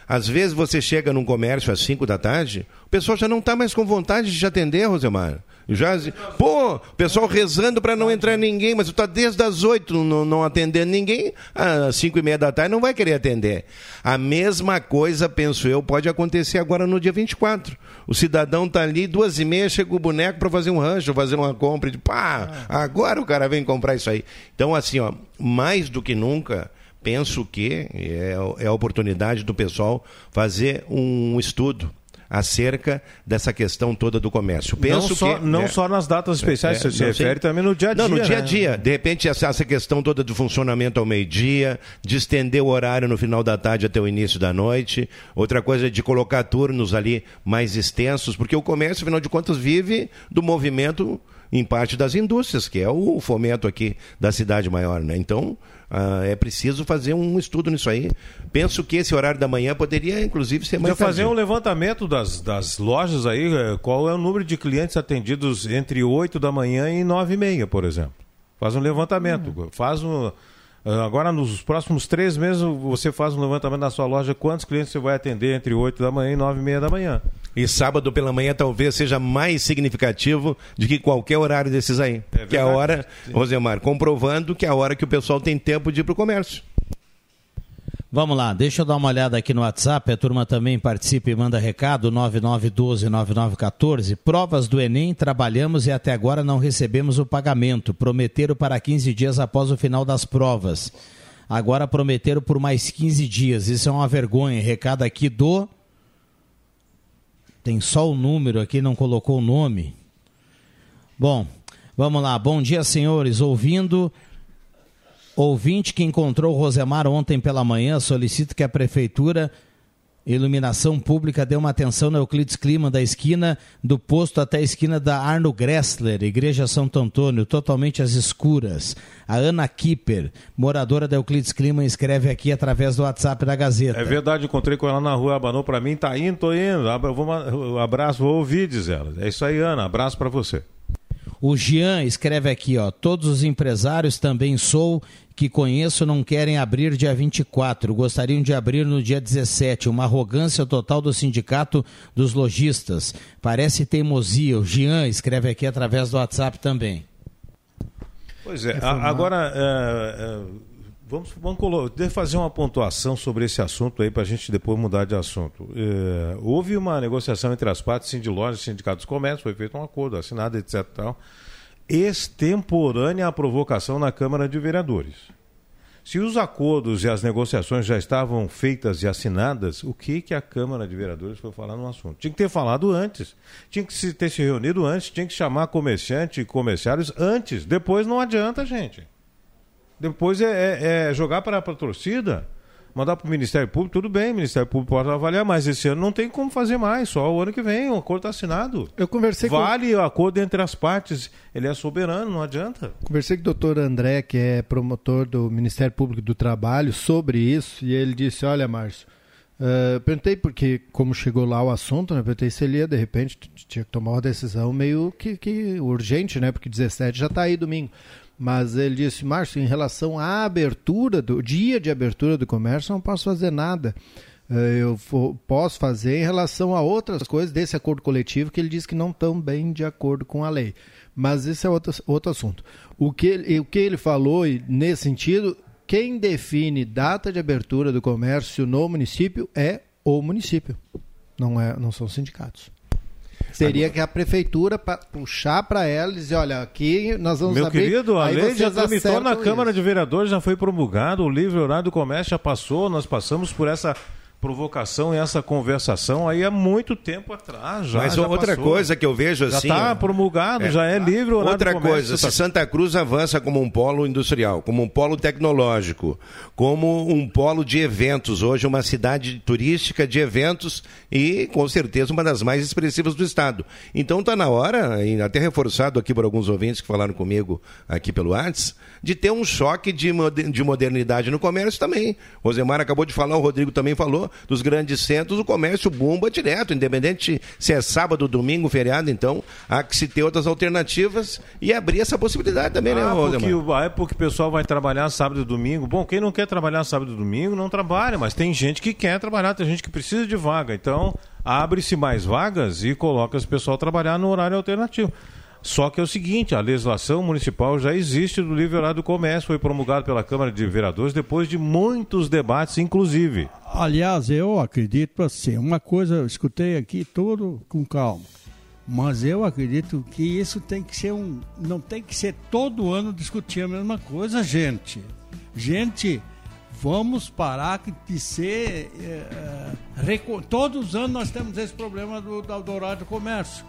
Speaker 7: Às vezes você chega num comércio às 5 da tarde, o pessoal já não está mais com vontade de te atender, Rosemar. Já, pô, o pessoal rezando para não entrar ninguém, mas tu tá desde as oito não, não atendendo ninguém, às cinco e meia da tarde não vai querer atender. A mesma coisa, penso eu, pode acontecer agora no dia 24. O cidadão tá ali, duas e meia, chega o boneco para fazer um rancho, fazer uma compra, de pá, agora o cara vem comprar isso aí. Então, assim, ó, mais do que nunca, penso que é, é a oportunidade do pessoal fazer um estudo acerca dessa questão toda do comércio. Penso
Speaker 6: não só,
Speaker 7: que,
Speaker 6: não é, só nas datas especiais, é, você se refere também no dia a dia.
Speaker 7: Não, no dia a
Speaker 6: né?
Speaker 7: dia. De repente, essa, essa questão toda do funcionamento ao meio-dia, de estender o horário no final da tarde até o início da noite. Outra coisa é de colocar turnos ali mais extensos, porque o comércio, afinal de contas, vive do movimento em parte das indústrias, que é o fomento aqui da cidade maior, né? Então, ah, é preciso fazer um estudo nisso aí. Penso que esse horário da manhã poderia, inclusive, ser mais.
Speaker 6: Podia fazer um levantamento das, das lojas aí, eh, qual é o número de clientes atendidos entre 8 da manhã e 9 e meia, por exemplo. Faz um levantamento, hum. faz um. Ah, agora, nos próximos três meses, você faz um levantamento na sua loja, quantos clientes você vai atender entre 8 da manhã e 9 e meia da manhã.
Speaker 7: E sábado pela manhã talvez seja mais significativo do que qualquer horário desses aí. É que é a hora, Sim. Rosemar, comprovando que é a hora que o pessoal tem tempo de ir para o comércio.
Speaker 1: Vamos lá, deixa eu dar uma olhada aqui no WhatsApp, a turma também participa e manda recado, 9912-9914. Provas do Enem, trabalhamos e até agora não recebemos o pagamento. Prometeram para 15 dias após o final das provas. Agora prometeram por mais 15 dias. Isso é uma vergonha. Recado aqui do tem só o número aqui, não colocou o nome. Bom, vamos lá. Bom dia, senhores. Ouvindo. Ouvinte que encontrou Rosemar ontem pela manhã, solicito que a prefeitura Iluminação Pública deu uma atenção na Euclides Clima, da esquina do posto até a esquina da Arno Gressler, Igreja Santo Antônio, totalmente às escuras. A Ana Kipper, moradora da Euclides Clima, escreve aqui através do WhatsApp da Gazeta.
Speaker 6: É verdade, encontrei com ela na rua, abanou para mim, tá indo, tô indo. Abraço, vou ouvir, diz ela. É isso aí, Ana, abraço para você.
Speaker 1: O Jean escreve aqui, ó, todos os empresários também sou que conheço não querem abrir dia 24, gostariam de abrir no dia 17. Uma arrogância total do sindicato dos lojistas. Parece teimosia. O Jean escreve aqui através do WhatsApp também.
Speaker 6: Pois é, agora é, é, vamos, vamos fazer uma pontuação sobre esse assunto aí para a gente depois mudar de assunto. É, houve uma negociação entre as partes, Sindilógias e Sindicatos do Comércio, foi feito um acordo, assinado, etc. Tal extemporânea à provocação na Câmara de Vereadores. Se os acordos e as negociações já estavam feitas e assinadas, o que, que a Câmara de Vereadores foi falar no assunto? Tinha que ter falado antes, tinha que ter se reunido antes, tinha que chamar comerciante e comerciários antes. Depois não adianta, gente. Depois é, é, é jogar para a torcida mandar para o Ministério Público, tudo bem, o Ministério Público pode avaliar, mas esse ano não tem como fazer mais, só o ano que vem, o acordo está assinado.
Speaker 5: Eu conversei
Speaker 6: Vale com... o acordo entre as partes, ele é soberano, não adianta.
Speaker 5: Conversei com o doutor André, que é promotor do Ministério Público do Trabalho, sobre isso, e ele disse, olha, Márcio, Uh, perguntei porque, como chegou lá o assunto, né? Perguntei se ele ia, de repente, tinha que tomar uma decisão meio que, que urgente, né? Porque 17 já está aí domingo. Mas ele disse, Márcio, em relação à abertura, do dia de abertura do comércio, não posso fazer nada. Eh, Eu posso fazer em relação a outras coisas desse acordo coletivo que ele diz que não estão bem de acordo com a lei. Mas esse é outro, outro assunto. O que, ele- o que ele falou, nesse sentido, quem define data de abertura do comércio no município é o município, não, é, não são os Seria que a prefeitura pa- puxar para ela e dizer, olha, aqui nós vamos
Speaker 6: Meu
Speaker 5: abrir...
Speaker 6: querido, a lei já tramitou na Câmara
Speaker 5: isso.
Speaker 6: de Vereadores, já foi promulgado, o livre horário do comércio já passou, nós passamos por essa provocação e essa conversação aí há muito tempo atrás já.
Speaker 7: Mas
Speaker 6: já
Speaker 7: outra
Speaker 6: passou.
Speaker 7: coisa que eu vejo assim.
Speaker 6: Já está promulgado, já é livre
Speaker 7: Outra coisa,
Speaker 6: tá-
Speaker 7: se Santa Cruz avança como um polo industrial, como um polo tecnológico, como um polo de eventos, hoje uma cidade turística de eventos e com certeza uma das mais expressivas do estado. Então está na hora, e até reforçado aqui por alguns ouvintes que falaram comigo aqui pelo Whats, de ter um choque de, de modernidade no comércio também. O Rosemar acabou de falar, o Rodrigo também falou, dos grandes centros, o comércio bomba direto, independente se é sábado, domingo, feriado, então há que se ter outras alternativas e abrir essa possibilidade também, né,
Speaker 6: Ah, porque,
Speaker 7: Rosemar?
Speaker 6: o- ah, é porque o pessoal vai trabalhar sábado e domingo. Bom, quem não quer trabalhar sábado e domingo não trabalha, mas tem gente que quer trabalhar, tem gente que precisa de vaga. Então, abre-se mais vagas e coloca esse pessoal a trabalhar no horário alternativo. Só que é o seguinte, a legislação municipal já existe do livre horário do comércio, foi promulgado pela Câmara de Vereadores depois de muitos debates, inclusive.
Speaker 4: Aliás, eu acredito assim, uma coisa eu escutei aqui tudo com calma. Mas eu acredito que isso tem que ser um. Não tem que ser todo ano discutir a mesma coisa, gente. Gente, vamos parar de ser. reco- todos os anos nós temos esse problema do, do horário do comércio.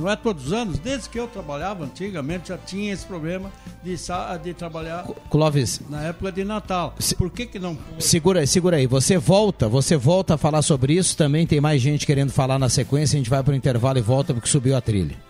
Speaker 4: Não é todos os anos, desde que eu trabalhava antigamente já tinha esse problema de, de trabalhar
Speaker 1: Clóvis,
Speaker 4: na época de Natal. Por que, que não
Speaker 1: segura aí, segura aí. Você volta, você volta a falar sobre isso. Também tem mais gente querendo falar na sequência. A gente vai para o intervalo e volta porque subiu a trilha.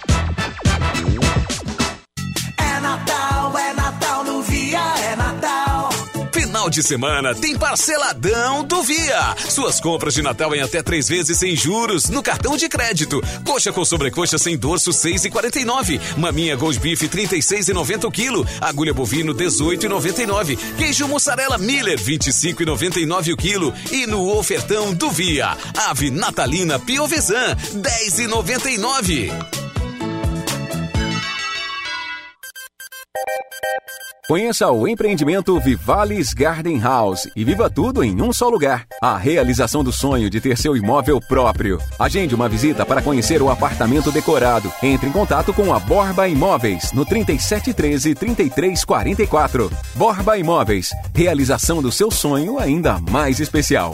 Speaker 16: Final de semana tem parceladão do Via. Suas compras de Natal em até três vezes sem juros no cartão de crédito. Coxa com sobrecoxa sem dorso 6,49. Maminha Gold Beef 36,90 o quilo. Agulha bovino 18,99. Queijo mussarela Miller 25,99 o quilo. E no ofertão do Via, ave natalina Piovesan 10,99.
Speaker 11: Conheça o empreendimento Vivalis Garden House e viva tudo em um só lugar. A realização do sonho de ter seu imóvel próprio. Agende uma visita para conhecer o apartamento decorado. Entre em contato com a Borba Imóveis no 3713 3344. Borba Imóveis. Realização do seu sonho ainda mais especial.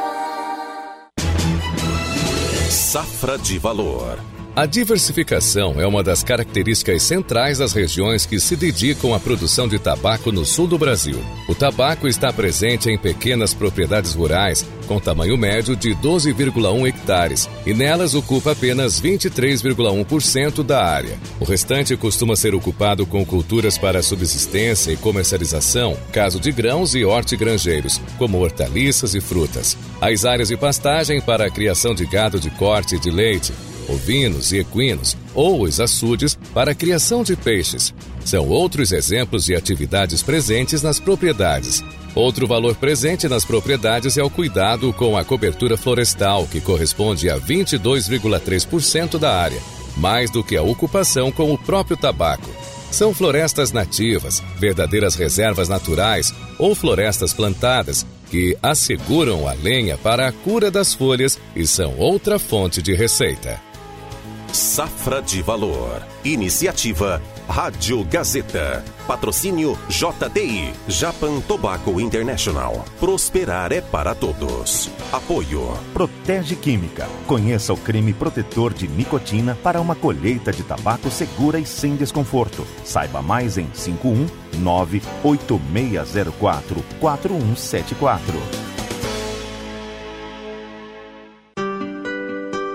Speaker 10: Safra de Valor.
Speaker 17: A diversificação é uma das características centrais das regiões que se dedicam à produção de tabaco no sul do Brasil. O tabaco está presente em pequenas propriedades rurais, com tamanho médio de 12,1 hectares, e nelas ocupa apenas 23,1% da área. O restante costuma ser ocupado com culturas para subsistência e comercialização, caso de grãos e hortigranjeiros, como hortaliças e frutas. As áreas de pastagem para a criação de gado de corte e de leite, ovinos e equinos, ou os açudes para a criação de peixes. São outros exemplos de atividades presentes nas propriedades. Outro valor presente nas propriedades é o cuidado com a cobertura florestal, que corresponde a 22,3% da área, mais do que a ocupação com o próprio tabaco. São florestas nativas, verdadeiras reservas naturais ou florestas plantadas que asseguram a lenha para a cura das folhas e são outra fonte de receita.
Speaker 10: Safra de Valor. Iniciativa Rádio Gazeta. Patrocínio JTI, Japan Tobacco International. Prosperar é para todos. Apoio.
Speaker 18: Protege Química. Conheça o creme protetor de nicotina para uma colheita de tabaco segura e sem desconforto. Saiba mais em 519 8604 4174.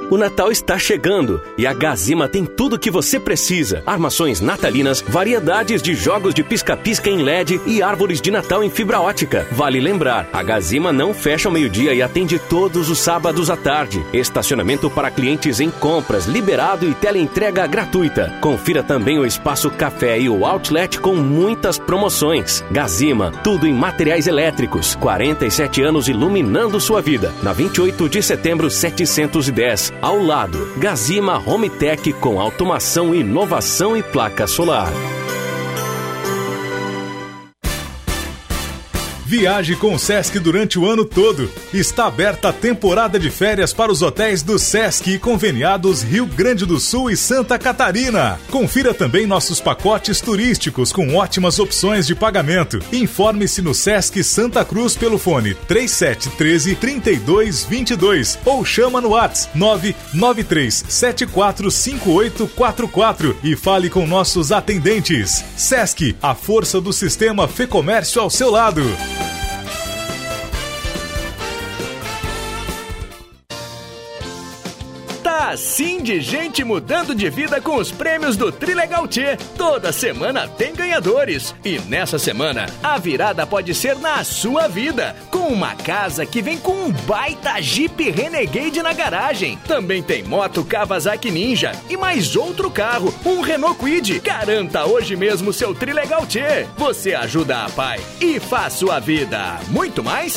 Speaker 14: O Natal está chegando e a Gazima tem tudo o que você precisa: armações natalinas, variedades de jogos de pisca-pisca em LED e árvores de Natal em fibra ótica. Vale lembrar, a Gazima não fecha ao meio-dia e atende todos os sábados à tarde. Estacionamento para clientes em compras liberado e teleentrega gratuita. Confira também o espaço café e o outlet com muitas promoções. Gazima, tudo em materiais elétricos. 47 anos iluminando sua vida. Na 28 de setembro 710 ao lado, Gazima Home Tech com automação, inovação e placa solar.
Speaker 19: Viaje com o Sesc durante o ano todo. Está aberta a temporada de férias para os hotéis do Sesc e conveniados Rio Grande do Sul e Santa Catarina. Confira também nossos pacotes turísticos com ótimas opções de pagamento. Informe-se no Sesc Santa Cruz pelo fone 3713 3222 ou chama no WhatsApp 993 745844 e fale com nossos atendentes. Sesc, a força do sistema Fê Comércio ao seu lado.
Speaker 20: Assim de gente mudando de vida com os prêmios do Trilegal T. Toda semana tem ganhadores. E nessa semana, a virada pode ser na sua vida. Com uma casa que vem com um baita Jeep Renegade na garagem. Também tem moto Kawasaki Ninja e mais outro carro, um Renault Kwid. Garanta hoje mesmo seu Trilegal T. Você ajuda a pai e faz sua vida muito mais.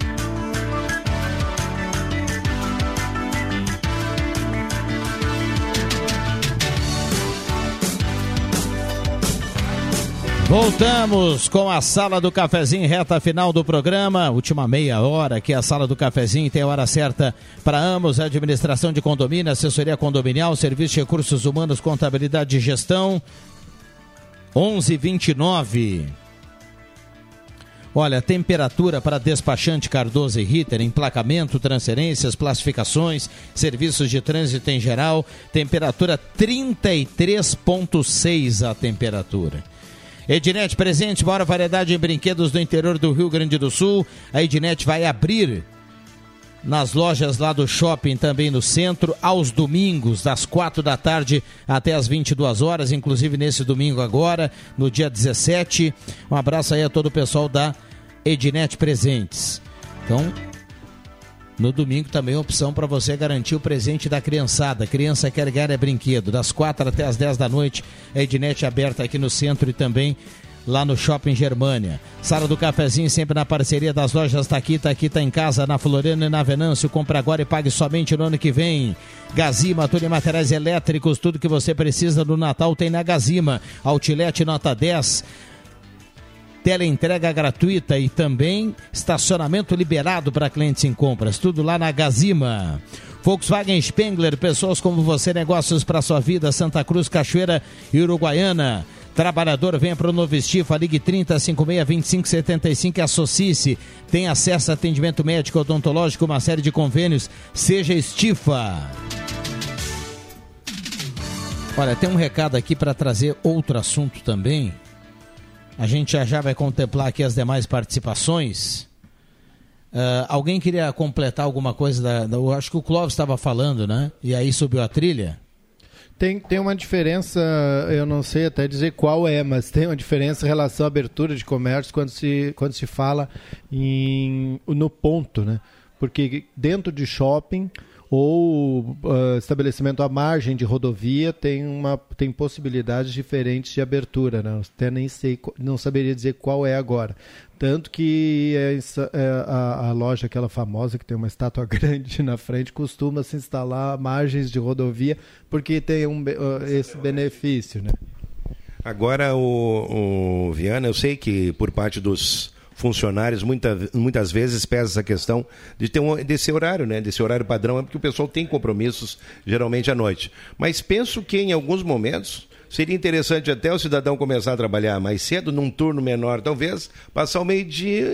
Speaker 1: Voltamos com a Sala do Cafezinho, reta final do programa, última meia hora, que é a Sala do Cafezinho tem a hora certa para ambos, administração de condomínio, assessoria condominial, serviço de recursos humanos, contabilidade e gestão, 11:29. Olha, temperatura para despachante Cardoso e Ritter, emplacamento, transferências, classificações, serviços de trânsito em geral, temperatura 33.6 a temperatura. Ednet presente, maior variedade em brinquedos do interior do Rio Grande do Sul. A Ednet vai abrir nas lojas lá do shopping, também no centro, aos domingos, das quatro da tarde até as 22 horas, inclusive nesse domingo agora, no dia 17. Um abraço aí a todo o pessoal da Ednet Presentes. Então, no domingo também opção para você garantir o presente da criançada. Criança quer ganhar é brinquedo. Das quatro até as 10 da noite, a Ednet aberta aqui no centro e também lá no Shopping Germânia. Sala do Cafezinho sempre na parceria das lojas Taquita, aqui tá em casa, na Floriano e na Venâncio. Compre agora e pague somente no ano que vem. Gazima, tudo em materiais elétricos, tudo que você precisa do Natal tem na Gazima. Outlet nota 10 teleentrega gratuita e também estacionamento liberado para clientes em compras. Tudo lá na Gazima. Volkswagen Spengler, pessoas como você, negócios para sua vida, Santa Cruz, Cachoeira e Uruguaiana. Trabalhador, venha para o Novo Estifa, ligue 30 56 25 75 e associe-se. Tem acesso a atendimento médico odontológico, uma série de convênios. Seja Estifa. Olha, tem um recado aqui para trazer outro assunto também. A gente já já vai contemplar aqui as demais participações. Uh, alguém queria completar alguma coisa? Da, da, eu acho que o Clóvis estava falando, né? E aí subiu a trilha.
Speaker 5: Tem, tem uma diferença, eu não sei até dizer qual é, mas tem uma diferença em relação à abertura de comércio quando se, quando se fala em, no ponto, né? Porque dentro de shopping ou uh, estabelecimento à margem de rodovia tem, uma, tem possibilidades diferentes de abertura, né? Até nem sei, não saberia dizer qual é agora. Tanto que é, é, a, a, loja, aquela famosa que tem uma estátua *laughs* grande na frente, costuma se instalar margens de rodovia porque tem um, esse benefício. Né?
Speaker 7: Agora, o, o Viana, eu sei que por parte dos funcionários muita, muitas vezes pesa essa questão de ter um, desse horário, né? Desse horário padrão, é porque o pessoal tem compromissos geralmente à noite. Mas penso que em alguns momentos Seria interessante até o cidadão começar a trabalhar mais cedo, num turno menor, talvez, passar o meio-dia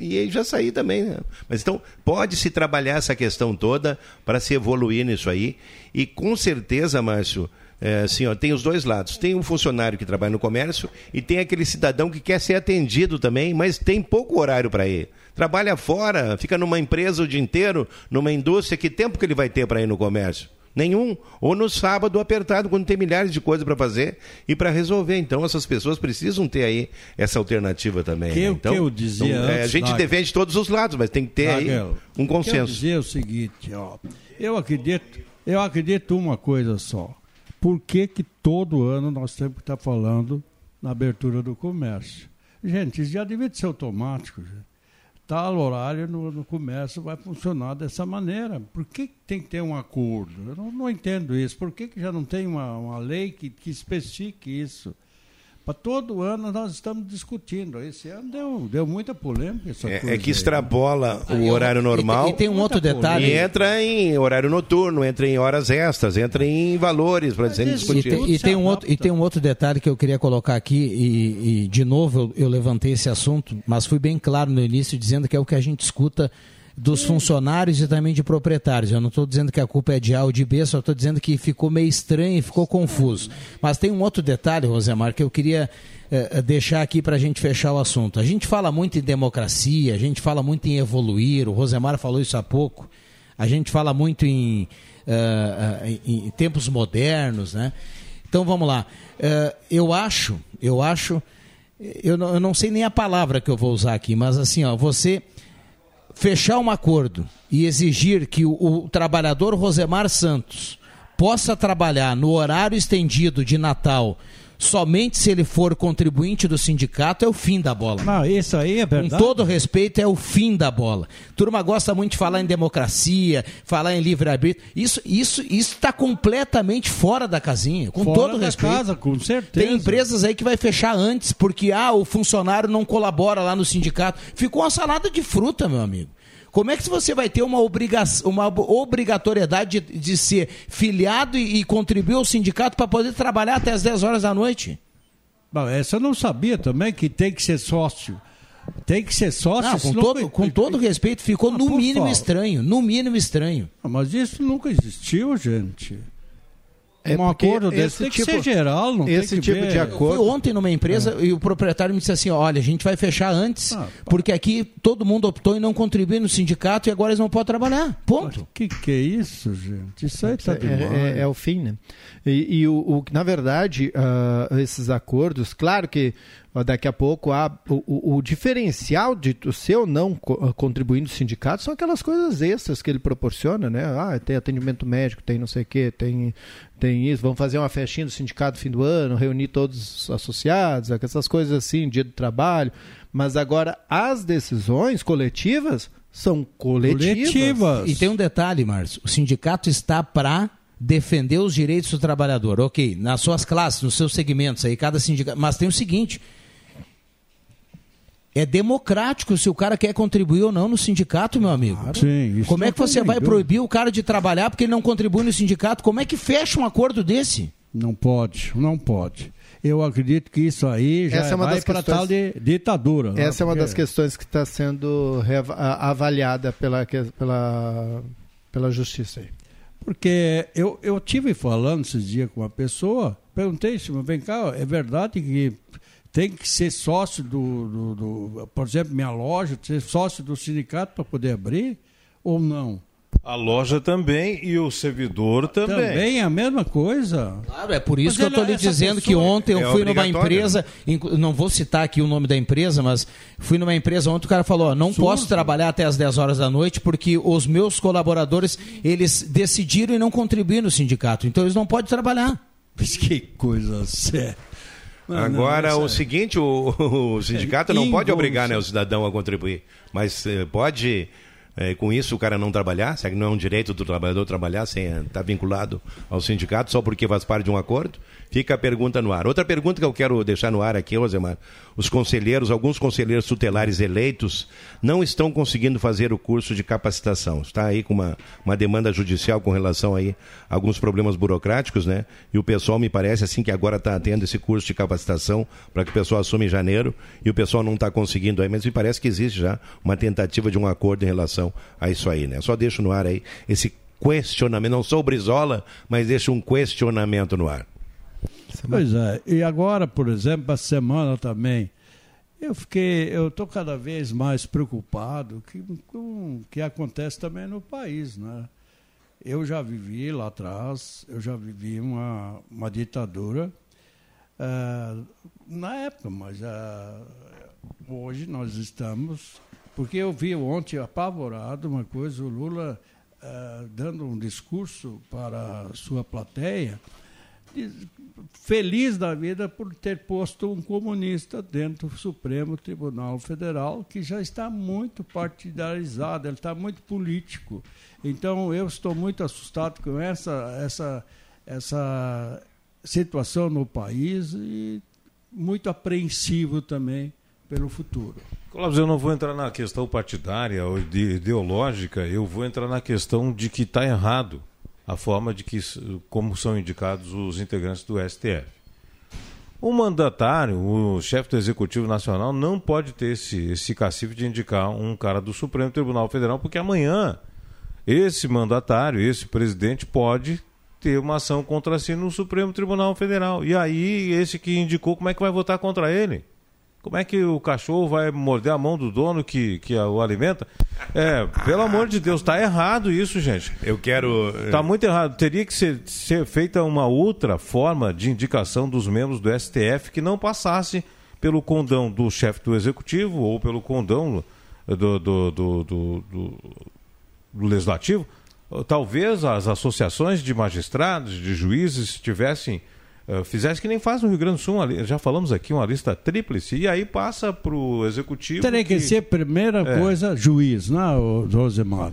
Speaker 7: e, e já sair também. Né? Mas então, pode-se trabalhar essa questão toda para se evoluir nisso aí. E com certeza, Márcio, é, assim, ó, tem os dois lados. Tem um funcionário que trabalha no comércio e tem aquele cidadão que quer ser atendido também, mas tem pouco horário para ir. Trabalha fora, fica numa empresa o dia inteiro, numa indústria, que tempo que ele vai ter para ir no comércio? Nenhum. Ou no sábado apertado, quando tem milhares de coisas para fazer e para resolver. Então, essas pessoas precisam ter aí essa alternativa também.
Speaker 4: Que,
Speaker 7: né? então,
Speaker 4: que eu dizia
Speaker 7: então, é, a gente defende todos os lados, mas tem que ter aí um consenso. eu
Speaker 4: dizia o seguinte, ó, eu acredito, eu acredito uma coisa só. Por que, que todo ano nós temos que estar falando na abertura do comércio? Gente, isso já devia ser automático. Tal horário no, no comércio vai funcionar dessa maneira. Por que tem que ter um acordo? Eu não, não entendo isso. Por que, que já não tem uma, uma lei que, que especifique isso? Para todo ano nós estamos discutindo. Esse ano deu, deu muita polêmica essa
Speaker 7: é,
Speaker 4: coisa.
Speaker 7: É que extrapola aí. o horário normal.
Speaker 1: E, e tem um outro detalhe.
Speaker 7: E entra em horário noturno, entra em horas extras, entra em valores para serem discutidos.
Speaker 1: E, e, tem um outro, e tem um outro detalhe que eu queria colocar aqui, e, e de novo eu, eu levantei esse assunto, mas fui bem claro no início dizendo que é o que a gente escuta dos funcionários e também de proprietários. Eu não estou dizendo que a culpa é de A ou de B, só estou dizendo que ficou meio estranho e ficou confuso. Mas tem um outro detalhe, Rosemar, que eu queria eh, deixar aqui para a gente fechar o assunto. A gente fala muito em democracia, a gente fala muito em evoluir, o Rosemar falou isso há pouco. A gente fala muito em, uh, uh, em tempos modernos, né? Então vamos lá. Uh, eu acho, eu acho, eu não, eu não sei nem a palavra que eu vou usar aqui, mas assim, ó, você fechar um acordo e exigir que o, o trabalhador Rosemar Santos possa trabalhar no horário estendido de Natal somente se ele for contribuinte do sindicato, é o fim da bola.
Speaker 4: Não, isso aí é verdade.
Speaker 1: Com todo respeito, é o fim da bola. Turma gosta muito de falar em democracia, falar em livre-arbítrio. Isso isso está completamente fora da casinha, com
Speaker 4: fora
Speaker 1: todo
Speaker 4: da
Speaker 1: respeito.
Speaker 4: casa, com certeza.
Speaker 1: Tem empresas aí que vai fechar antes, porque ah, o funcionário não colabora lá no sindicato. Ficou uma salada de fruta, meu amigo. Como é que você vai ter uma, obrigação, uma obrigatoriedade de, de ser filiado e, e contribuir ao sindicato para poder trabalhar até as 10 horas da noite?
Speaker 4: Bom, essa eu não sabia também que tem que ser sócio. Tem que ser sócio.
Speaker 1: Não, com, todo, com todo respeito, ficou ah, no mínimo favor. estranho. No mínimo estranho.
Speaker 4: Mas isso nunca existiu, gente. É um acordo desse tem tipo, que ser geral, não
Speaker 5: esse tipo
Speaker 4: ver.
Speaker 5: de acordo.
Speaker 1: Fui ontem numa empresa é. e o proprietário me disse assim: olha, a gente vai fechar antes, ah, porque aqui todo mundo optou em não contribuir no sindicato e agora eles não podem trabalhar. Ponto.
Speaker 4: O que, que é isso, gente? Isso aí tá
Speaker 5: é, é, é, o fim, né? E, e o, o, na verdade, uh, esses acordos, claro que daqui a pouco há o, o, diferencial de o seu não co contribuir no sindicato são aquelas coisas extras que ele proporciona, né? Ah, tem atendimento médico, tem não sei o quê, tem, tem isso, vamos fazer uma festinha do sindicato no fim do ano, reunir todos os associados, essas coisas assim, dia do trabalho. Mas agora as decisões coletivas são coletivas. coletivas.
Speaker 1: E tem um detalhe, Márcio, o sindicato está para defender os direitos do trabalhador. Ok, nas suas classes, nos seus segmentos aí, cada sindicato. Mas tem o seguinte: É democrático se o cara quer contribuir ou não no sindicato, meu amigo.
Speaker 4: Sim, isso
Speaker 1: Como é que você vai proibir o cara de trabalhar porque ele não contribui no sindicato? Como é que fecha um acordo desse?
Speaker 4: Não pode, não pode. Eu acredito que isso aí já
Speaker 5: Essa é uma
Speaker 4: vai
Speaker 5: das
Speaker 4: para
Speaker 5: questões-
Speaker 4: tal de ditadura. né?
Speaker 5: Essa é uma das
Speaker 4: Porque-
Speaker 5: questões que está sendo avaliada pela, pela, pela justiça aí.
Speaker 4: Porque eu, eu tive falando esses dias com uma pessoa, perguntei se, vem cá, é verdade que tem que ser sócio do, do, do- por exemplo, minha loja, ser sócio do sindicato para poder abrir ou não?
Speaker 6: A loja também e o servidor também.
Speaker 4: Também é a mesma coisa.
Speaker 1: Claro, é por isso
Speaker 4: Mas
Speaker 1: que eu estou lhe dizendo que ontem eu
Speaker 6: É
Speaker 1: fui numa empresa, inclu- não vou citar aqui o nome da empresa, mas fui numa empresa ontem o cara falou, ó, não posso trabalhar até as 10 horas da noite porque os meus colaboradores, eles decidiram e não contribuíram no sindicato, então eles não podem trabalhar.
Speaker 4: Mas que coisa séria. Não, não,
Speaker 7: Agora,
Speaker 4: essa-
Speaker 7: o seguinte, o, o sindicato não pode obrigar né, o cidadão a contribuir, mas eh, pode, eh, com isso, o cara não trabalhar? Será que não é um direito do trabalhador trabalhar sem estar vinculado ao sindicato, só porque faz parte de um acordo? Fica a pergunta no ar. Outra pergunta que eu quero deixar no ar aqui, Rosemar. Os conselheiros, alguns conselheiros tutelares eleitos, não estão conseguindo fazer o curso de capacitação. Está aí com uma, uma demanda judicial com relação aí a alguns problemas burocráticos, né? E o pessoal me parece assim que agora está tendo esse curso de capacitação para que o pessoal assuma em janeiro e o pessoal não está conseguindo aí, mas me parece que existe já uma tentativa de um acordo em relação a isso aí, né? Só deixo no ar aí esse questionamento, não sou Brizola, mas deixo um questionamento no ar.
Speaker 4: Pois é, e agora, por exemplo, a semana também, eu fiquei, eu estou cada vez mais preocupado que, com o que acontece também no país, né? Eu já vivi lá atrás, eu já vivi uma, uma ditadura ah, na época, mas ah, hoje nós estamos, porque eu vi ontem apavorado uma coisa, o Lula ah, dando um discurso para a sua plateia, feliz da vida por ter posto um comunista dentro do Supremo Tribunal Federal, que já está muito partidarizado, ele está muito político. Então eu estou muito assustado com essa, essa, essa situação no país e muito apreensivo também pelo futuro.
Speaker 6: Clóvis, eu não vou entrar na questão partidária ou de- ideológica, eu vou entrar na questão de que está errado a forma de que como são indicados os integrantes do STF. O mandatário, o chefe do Executivo Nacional, não pode ter esse, esse cacife de indicar um cara do Supremo Tribunal Federal, porque amanhã esse mandatário, esse presidente, pode ter uma ação contra si no Supremo Tribunal Federal. E aí, esse que indicou, como é que vai votar contra ele? Como é que o cachorro vai morder a mão do dono que, que o alimenta? É, pelo amor de Deus, está errado isso, gente.
Speaker 7: Eu quero.
Speaker 6: Está muito errado. Teria que ser, ser feita uma outra forma de indicação dos membros do STF que não passasse pelo condão do chefe do executivo ou pelo condão do, do, do, do, do- do legislativo. Talvez as associações de magistrados, de juízes, tivessem. Eh, fizessem que nem faz no Rio Grande do Sul, uma já falamos aqui, uma lista tríplice, e aí passa para o executivo.
Speaker 4: Teria que ser, primeira
Speaker 6: É.
Speaker 4: coisa, juiz, né, Rosemar?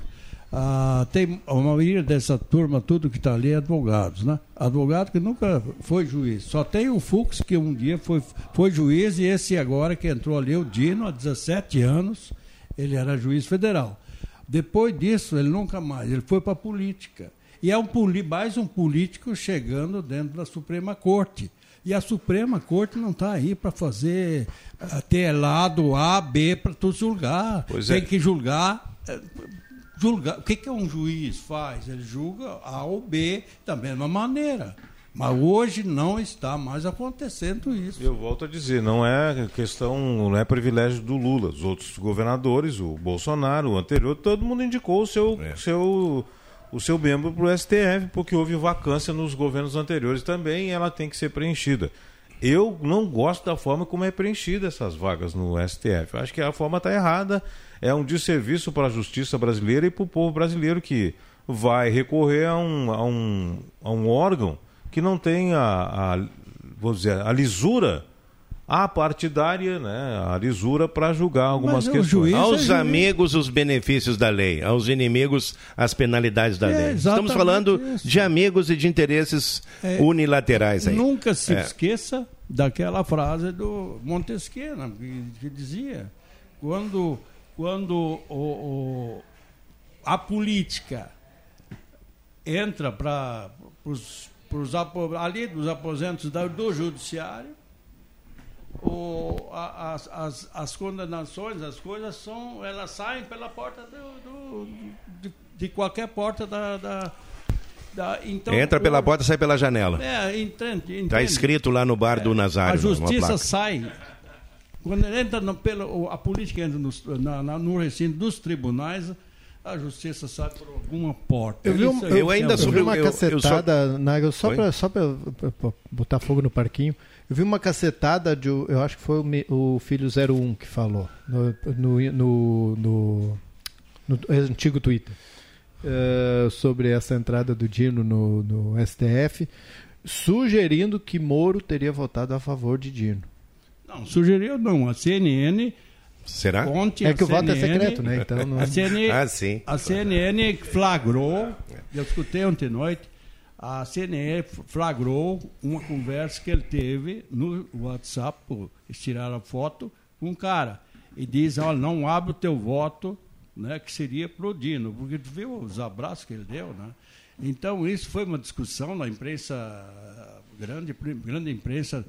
Speaker 4: Ah, tem a maioria dessa turma, tudo que está ali é advogados, né? Advogado que nunca foi juiz. Só tem o Fux, que um dia foi, foi juiz, e esse agora que entrou ali, o Dino, há 17 anos, ele era juiz federal. Depois disso, ele nunca mais, ele foi para a política. E é um, mais um político chegando dentro da Suprema Corte. E a Suprema Corte não está aí para fazer, ah, ter lado A, B para tu julgar.
Speaker 6: Pois
Speaker 4: Tem
Speaker 6: é.
Speaker 4: que julgar. eh, julgar. O que, que um juiz faz? Ele julga A ou B da mesma maneira. Mas hoje não está mais acontecendo isso.
Speaker 6: Eu volto a dizer, não é questão, não é privilégio do Lula. Os outros governadores, o Bolsonaro, o anterior, todo mundo indicou o seu, seu, o seu membro para o STF, porque houve vacância nos governos anteriores também e ela tem que ser preenchida. Eu não gosto da forma como é preenchida essas vagas no STF. Acho que a forma está errada. É um desserviço para a justiça brasileira e para o povo brasileiro que vai recorrer a um, a um, a um órgão que não tem a, a, vou dizer, a lisura apartidária, né? a lisura para julgar algumas questões.
Speaker 4: é
Speaker 7: Aos
Speaker 4: juiz.
Speaker 7: amigos, os benefícios da lei. Aos inimigos, as penalidades da
Speaker 4: É,
Speaker 7: lei. Estamos falando
Speaker 4: isso.
Speaker 7: de amigos e de interesses
Speaker 4: É,
Speaker 7: unilaterais aí.
Speaker 4: Nunca se
Speaker 7: É.
Speaker 4: esqueça daquela frase do Montesquieu, né, que, que dizia quando, quando o, o- a política entra para os ali dos aposentos do judiciário, o- a- as, as, as condenações, as coisas são, elas saem pela porta do, do- de, de qualquer porta da, da, da- então
Speaker 7: Entra pela
Speaker 4: o-
Speaker 7: porta, sai pela janela.
Speaker 4: É, entende, entende.
Speaker 7: Tá escrito lá no bar do Nazário.
Speaker 4: A justiça
Speaker 7: placa.
Speaker 4: sai. Quando entra no, pelo, a política entra nos- na- na- no recinto dos tribunais, a justiça sai por alguma porta.
Speaker 5: Eu vi, um, eu
Speaker 4: é
Speaker 5: ainda vi uma cacetada, Nagel, só para só pra botar fogo no parquinho. Eu vi uma cacetada de. Eu acho que foi o, o filho 01 que falou no, no, no, no- no antigo Twitter eh, sobre essa entrada do Dino no, no STF, sugerindo que Moro teria votado a favor de Dino.
Speaker 4: Não, sugeriu não. A CNN.
Speaker 7: Será?
Speaker 4: Ontem
Speaker 5: É que o voto é
Speaker 4: CNN
Speaker 5: secreto, né? Então não-
Speaker 4: a, CNN,
Speaker 7: Ah, sim.
Speaker 4: a CNN flagrou, eu escutei ontem à noite, a CNN flagrou uma conversa que ele teve no WhatsApp, eles tiraram a foto com um cara. E diz, olha, não abre o teu voto, né, que seria pro Dino, porque tu viu os abraços que ele deu, né? Então, isso foi uma discussão na imprensa, grande, grande imprensa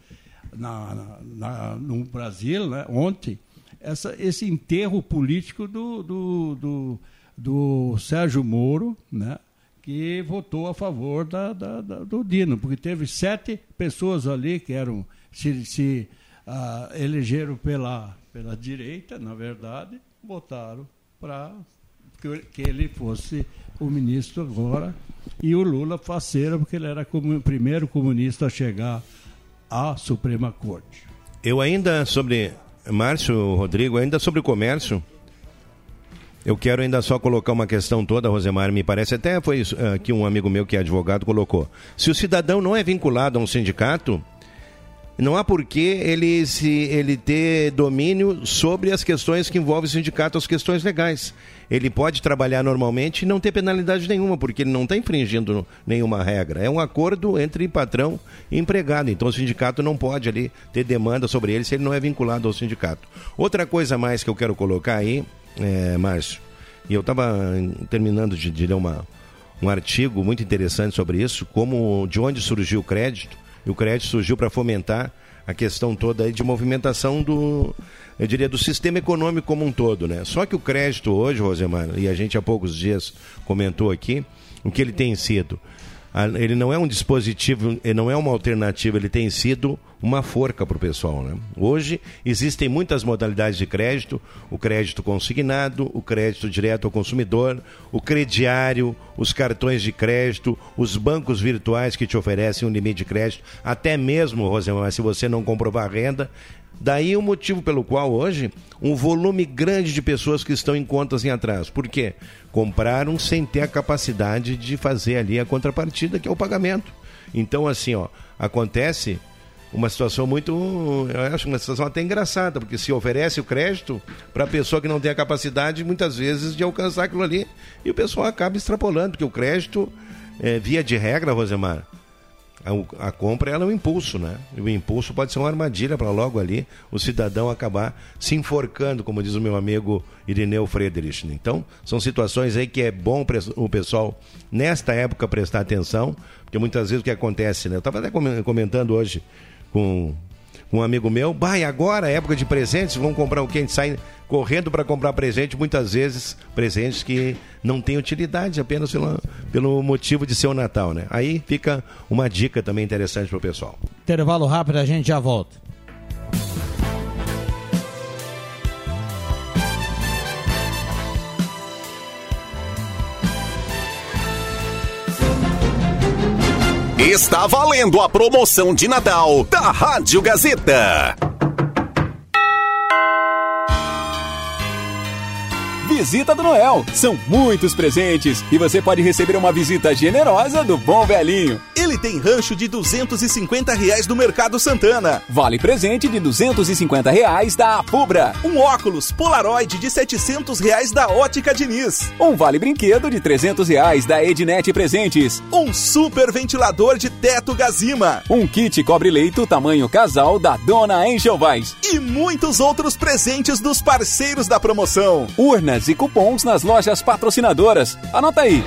Speaker 4: na, na- na- no Brasil, né, ontem, essa, esse enterro político do, do, do, do Sérgio Moro, né, que votou a favor da, da- da- do Dino, porque teve sete pessoas ali que eram se, se ah, elegeram pela, pela direita, na verdade, votaram para que, ele fosse o ministro agora e o Lula faceira, porque ele era o primeiro comunista a chegar à Suprema Corte.
Speaker 7: Eu ainda sobre. Márcio, Rodrigo, ainda sobre o comércio. Eu quero ainda só colocar uma questão toda, Rosemar, me parece até foi isso, ah, que um amigo meu que é advogado colocou. Se o cidadão não é vinculado a um sindicato, não há por que ele, se, ele ter domínio sobre as questões que envolvem o sindicato, as questões legais. Ele pode trabalhar normalmente e não ter penalidade nenhuma, porque ele não está infringindo nenhuma regra. É um acordo entre patrão e empregado. Então o sindicato não pode ali ter demanda sobre ele se ele não é vinculado ao sindicato. Outra coisa mais que eu quero colocar aí, é, Márcio, e eu estava terminando de, de ler uma, um artigo muito interessante sobre isso, como de onde surgiu o crédito. E o crédito surgiu para fomentar a questão toda de movimentação do, eu diria, do sistema econômico como um todo, né? Só que o crédito hoje, Rosemar, e a gente há poucos dias comentou aqui, o que ele tem sido? Ele não é um dispositivo, ele não é uma alternativa, ele tem sido uma forca para o pessoal. Né? Hoje existem muitas modalidades de crédito: o crédito consignado, o crédito direto ao consumidor, o crediário, os cartões de crédito, os bancos virtuais que te oferecem um limite de crédito, até mesmo, Rosemar, se você não comprovar renda. Daí o motivo pelo qual hoje um volume grande de pessoas que estão em contas em atraso. Por quê? Compraram sem ter a capacidade de fazer ali a contrapartida, que é o pagamento. Então, assim, ó, acontece uma situação muito. Eu acho uma situação até engraçada, porque se oferece o crédito para a pessoa que não tem a capacidade, muitas vezes, de alcançar aquilo ali. E o pessoal acaba extrapolando, porque o crédito, é, via de regra, Rosemar, a, a compra ela é um impulso, né? E o impulso pode ser uma armadilha para logo ali o cidadão acabar se enforcando, como diz o meu amigo Irineu Friedrich. Então, são situações aí que é bom o pessoal, nesta época, prestar atenção, porque muitas vezes o que acontece, né? Eu estava até comen- comentando hoje com um amigo meu, e agora é época de presentes, vão comprar o que? A gente sai correndo para comprar presente, muitas vezes presentes que não têm utilidade apenas pelo, pelo motivo de ser o Natal, né? Aí fica uma dica também interessante para o pessoal.
Speaker 1: Intervalo rápido, a gente já volta.
Speaker 10: Está valendo a promoção de Natal da Rádio Gazeta.
Speaker 11: Visita do Noel. São muitos presentes e você pode receber uma visita generosa do bom velhinho.
Speaker 12: Ele tem rancho de 250 reais do Mercado Santana.
Speaker 11: Vale presente de 250 reais da Apubra.
Speaker 12: Um óculos Polaroid de 700 reais da Ótica Diniz.
Speaker 11: Um vale brinquedo de 300 reais da Ednet Presentes.
Speaker 12: Um super ventilador de teto Gazima.
Speaker 11: Um kit cobre-leito tamanho casal da Dona Engelvais.
Speaker 12: E muitos outros presentes dos parceiros da promoção.
Speaker 11: Urnas e cupons nas lojas patrocinadoras. Anota aí.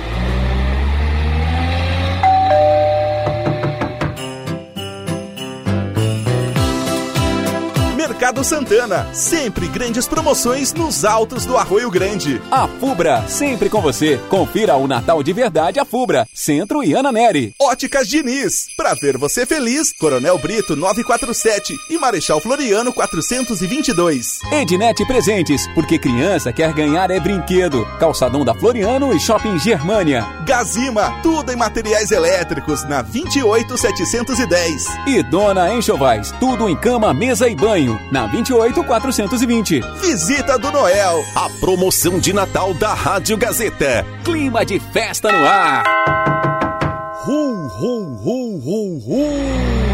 Speaker 12: Mercado Santana, sempre grandes promoções nos altos do Arroio Grande.
Speaker 11: A Fubra, sempre com você. Confira o Natal de verdade a Fubra, Centro e Ana Neri.
Speaker 12: Óticas Diniz, pra ver você feliz, Coronel Brito 947 e Marechal Floriano 422.
Speaker 11: Ednet Presentes, porque criança quer ganhar é brinquedo. Calçadão da Floriano e Shopping Germania.
Speaker 12: Gazima, tudo em materiais elétricos na 28710.
Speaker 11: E Dona Enxovais, tudo em cama, mesa e banho na 28420.
Speaker 12: Visita do Noel,
Speaker 10: a promoção de Natal da Rádio Gazeta.
Speaker 11: Clima de festa no ar.
Speaker 21: Hu, hu, hu, hu, hu.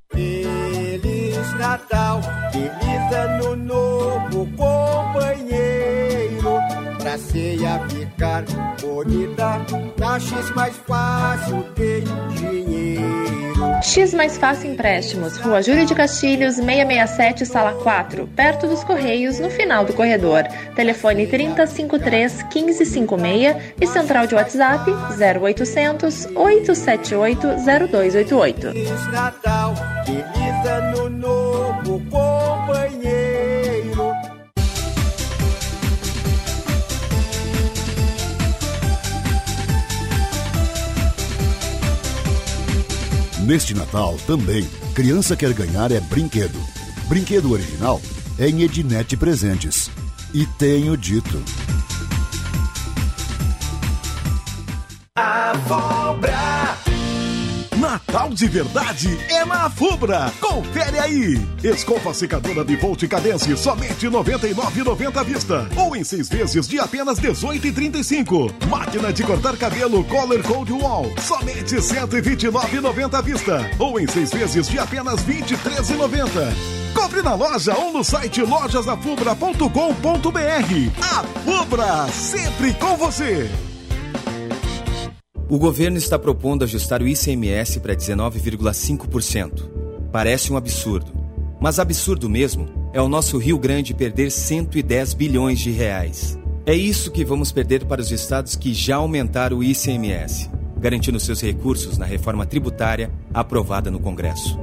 Speaker 21: Feliz Natal, feliz ano novo, companheiro. Pra ceia ficar bonita, na X mais fácil tem dinheiro.
Speaker 22: X Mais Fácil Empréstimos, Rua Júlio de Castilhos, 667, Sala 4, perto dos Correios, no final do corredor. Telefone 3053 1556 e central de WhatsApp 0800 878 0288.
Speaker 21: Feliz Natal, feliz ano novo,
Speaker 23: Neste Natal também, criança quer ganhar é brinquedo. Brinquedo original é em Ednet Presentes. E tenho dito.
Speaker 21: A Fobra.
Speaker 24: Natal de verdade é na Fubra. Confere aí. Escova secadora Bivolt Cadence somente R$ 99,90 à vista. Ou em seis vezes de apenas R$ 18,35. Máquina de cortar cabelo Color Cold Wall somente R$ 129,90 à vista. Ou em seis vezes de apenas R$ 23,90. Compre na loja ou no site lojasafubra.com.br. A Fubra, sempre com você.
Speaker 25: O governo está propondo ajustar o ICMS para 19,5%. Parece um absurdo. Mas absurdo mesmo é o nosso Rio Grande perder 110 bilhões de reais. É isso que vamos perder para os estados que já aumentaram o ICMS, garantindo seus recursos na reforma tributária aprovada no Congresso.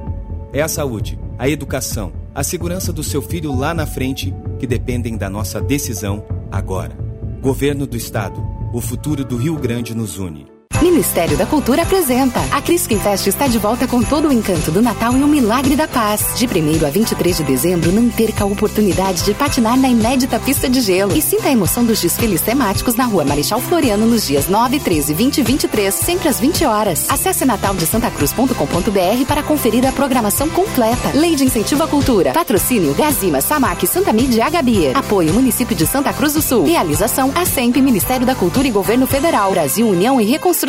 Speaker 25: É a saúde, a educação, a segurança do seu filho lá na frente que dependem da nossa decisão agora. Governo do Estado, o futuro do Rio Grande nos une.
Speaker 26: Ministério da Cultura apresenta. A Crisquem Fest está de volta com todo o encanto do Natal e o milagre da paz. De 1 a 23 de dezembro, não perca a oportunidade de patinar na inédita pista de gelo e sinta a emoção dos desfiles temáticos na rua Marechal Floriano nos dias 9, 13, 20 e 23, sempre às 20 horas. Acesse nataldesantacruz.com.br para conferir a programação completa. Lei de Incentivo à Cultura. Patrocínio Gazima, Samac, Santa Mídia e Agabia. Apoio Município de Santa Cruz do Sul. Realização ASEMP, Ministério da Cultura e Governo Federal. Brasil União e Reconstrução.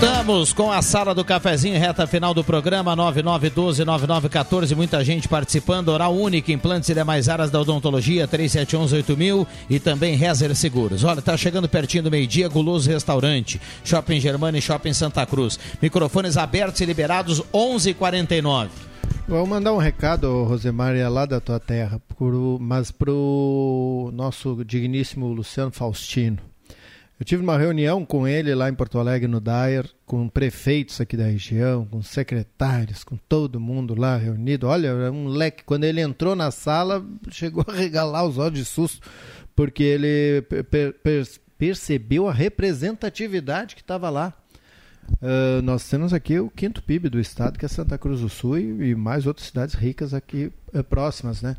Speaker 1: Voltamos com a sala do cafezinho, reta final do programa 9912-9914. Muita gente participando. Oral Única, implantes e demais áreas da odontologia 3711-8000 e também Rezer Seguros. Olha, tá chegando pertinho do meio-dia, Guloso Restaurante, Shopping Germana e Shopping Santa Cruz. Microfones abertos e liberados 11:49.
Speaker 5: Vou mandar um recado, Rosemar, é lá da tua terra, pro, mas pro nosso digníssimo Luciano Faustino. Eu tive uma reunião com ele lá em Porto Alegre, no Dyer, com prefeitos aqui da região, com secretários, com todo mundo lá reunido. Olha, era um leque. Quando ele entrou na sala, chegou a regalar os olhos de susto, porque ele per per percebeu a representatividade que estava lá. Uh, nós temos aqui o quinto PIB do estado, que é Santa Cruz do Sul, e, e mais outras cidades ricas aqui uh, próximas, né?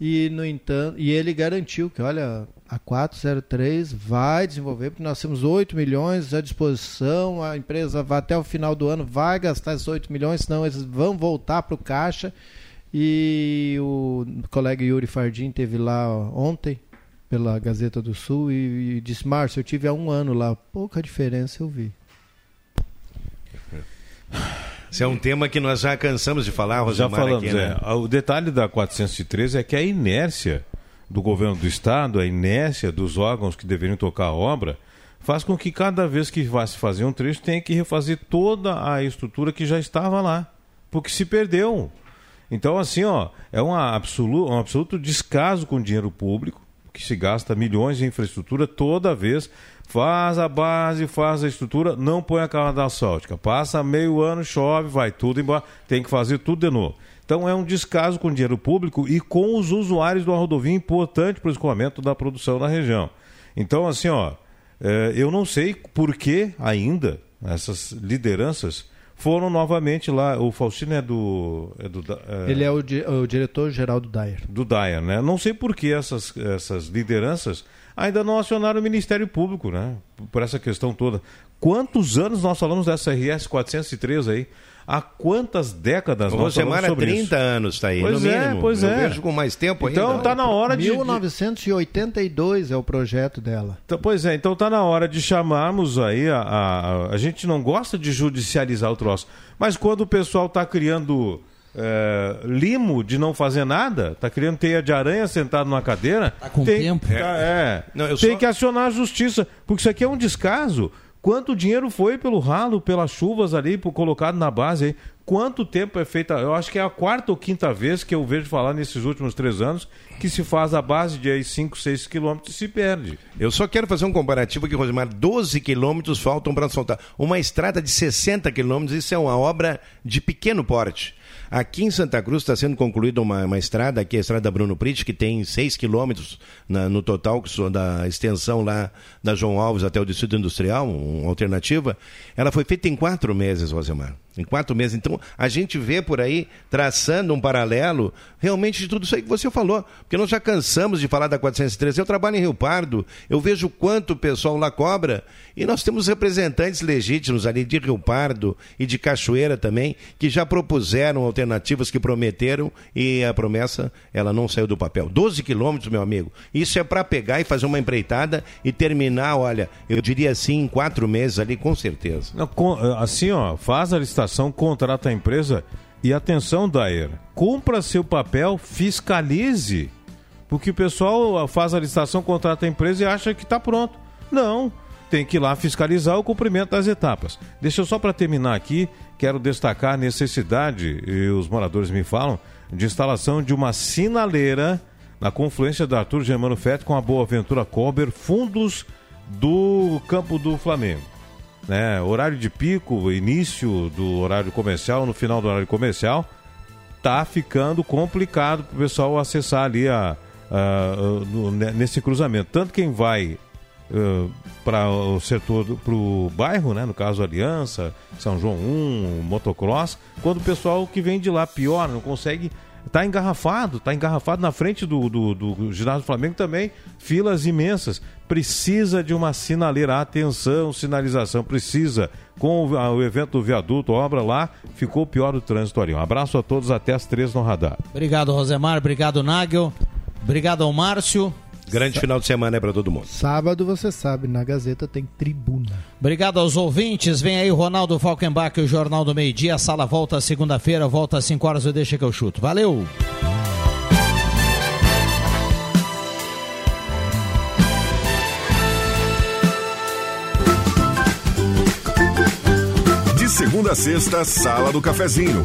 Speaker 5: E, no entanto, e ele garantiu que, olha, a 403 vai desenvolver, porque nós temos 8 milhões à disposição, a empresa vai até o final do ano, vai gastar esses 8 milhões, senão eles vão voltar para o caixa. E o colega Yuri Fardim teve lá ontem, pela Gazeta do Sul, e, e disse, Márcio, eu tive há um ano lá, pouca diferença eu vi.
Speaker 7: Esse é um tema que nós já cansamos de falar, Rosemar.
Speaker 6: Já falamos,
Speaker 7: aqui, né?
Speaker 6: é. O detalhe da 413 é que a inércia do governo do estado, a inércia dos órgãos que deveriam tocar a obra, faz com que cada vez que vai se fazer um trecho tenha que refazer toda a estrutura que já estava lá, porque se perdeu. Então, assim, ó, é um absoluto, um absoluto descaso com o dinheiro público, que se gasta milhões em infraestrutura toda vez, faz a base, faz a estrutura, não põe a camada asfáltica. Passa meio ano, chove, vai tudo embora, tem que fazer tudo de novo. Então é um descaso com o dinheiro público e com os usuários de uma rodovia importante para o escoamento da produção na região. Então, assim, ó, é, eu não sei por que ainda essas lideranças foram novamente lá. O Faustino é do. É do é,
Speaker 5: Ele é o, di o diretor-geral do Dyer.
Speaker 6: Do Dyer, né? Não sei por que essas, essas lideranças ainda não acionaram o Ministério Público, né? Por essa questão toda. Quantos anos nós falamos dessa RS 403 aí? Há quantas décadas
Speaker 7: O
Speaker 6: nós falamos
Speaker 7: Rosemar há
Speaker 6: sobre
Speaker 7: 30
Speaker 6: isso?
Speaker 7: anos está aí,
Speaker 6: Pois
Speaker 7: no
Speaker 6: é,
Speaker 7: mínimo.
Speaker 6: pois
Speaker 7: Eu
Speaker 6: é.
Speaker 7: vejo com mais tempo
Speaker 6: Então
Speaker 7: ainda.
Speaker 6: tá na hora de... de-
Speaker 5: 1982 é o projeto dela.
Speaker 6: Então, pois é, então tá na hora de chamarmos aí a, a, a gente não gosta de judicializar o troço, mas quando o pessoal tá criando é, limo de não fazer nada, tá criando teia de aranha sentado numa cadeira, tá
Speaker 1: com
Speaker 6: tem,
Speaker 1: tempo.
Speaker 6: tá- é,
Speaker 7: Não, eu
Speaker 6: tem
Speaker 7: só-
Speaker 6: que acionar a justiça, porque isso aqui é um descaso. Quanto dinheiro foi pelo ralo, pelas chuvas ali, por, colocado na base? Quanto tempo é feita? Eu acho que é a quarta ou quinta vez que eu vejo falar nesses últimos três anos que se faz a base de aí 5, 6 quilômetros e se perde.
Speaker 7: Eu só quero fazer um comparativo aqui, Rosemar. 12 quilômetros faltam para soltar. Uma estrada de 60 quilômetros, isso é uma obra de pequeno porte. Aqui em Santa Cruz está sendo concluída uma, uma estrada, aqui a estrada Bruno Prit, que tem 6 quilômetros no total, que da extensão lá da João Alves até o Distrito Industrial, um- uma alternativa. Ela foi feita em quatro meses, Rosemar. Em quatro meses. Então, a gente vê por aí, traçando um paralelo, realmente de tudo isso aí que você falou. Porque nós já cansamos de falar da 413. Eu trabalho em Rio Pardo, eu vejo quanto o pessoal lá cobra, e nós temos representantes legítimos ali de Rio Pardo e de Cachoeira também, que já propuseram alternativas que prometeram, e a promessa, ela não saiu do papel. 12 quilômetros, meu amigo. Isso é para pegar e fazer uma empreitada e terminar, olha, eu diria assim, em quatro meses ali, com certeza.
Speaker 6: Com- assim, ó, faz a licitação, contrata a empresa e atenção, Daer, cumpra seu papel, fiscalize. Porque o pessoal faz a licitação, contrata a empresa e acha que está pronto. Não, tem que ir lá fiscalizar o cumprimento das etapas. Deixa eu só para terminar aqui, quero destacar a necessidade, e os moradores me falam, de instalação de uma sinaleira na confluência da Arthur Germano Fett com a Boa Ventura Colber, fundos do campo do Flamengo né? Horário de pico, início do horário comercial, no final do horário comercial, tá ficando complicado para o pessoal acessar ali a, a- a- no- ne- nesse cruzamento. Tanto quem vai para o setor, para o bairro, né? no caso Aliança, São João 1, motocross, quando o pessoal que vem de lá pior, não consegue. Está engarrafado, está engarrafado na frente do, do, do ginásio do Flamengo também, filas imensas. Precisa de uma sinaleira, atenção, sinalização, precisa. Com o, o evento do viaduto, obra lá, ficou pior o trânsito ali. Um abraço a todos, até as três no radar.
Speaker 1: Obrigado, Rosemar. Obrigado, Nagel. Obrigado ao Márcio.
Speaker 7: Grande final de semana é para todo mundo.
Speaker 5: Sábado, você sabe, na Gazeta tem tribuna.
Speaker 1: Obrigado aos ouvintes. Vem aí o Ronaldo Falkenbach, o Jornal do Meio Dia. A sala volta segunda-feira, volta às 5 horas. Eu deixo que eu chuto. Valeu!
Speaker 3: De segunda a sexta, Sala do Cafezinho.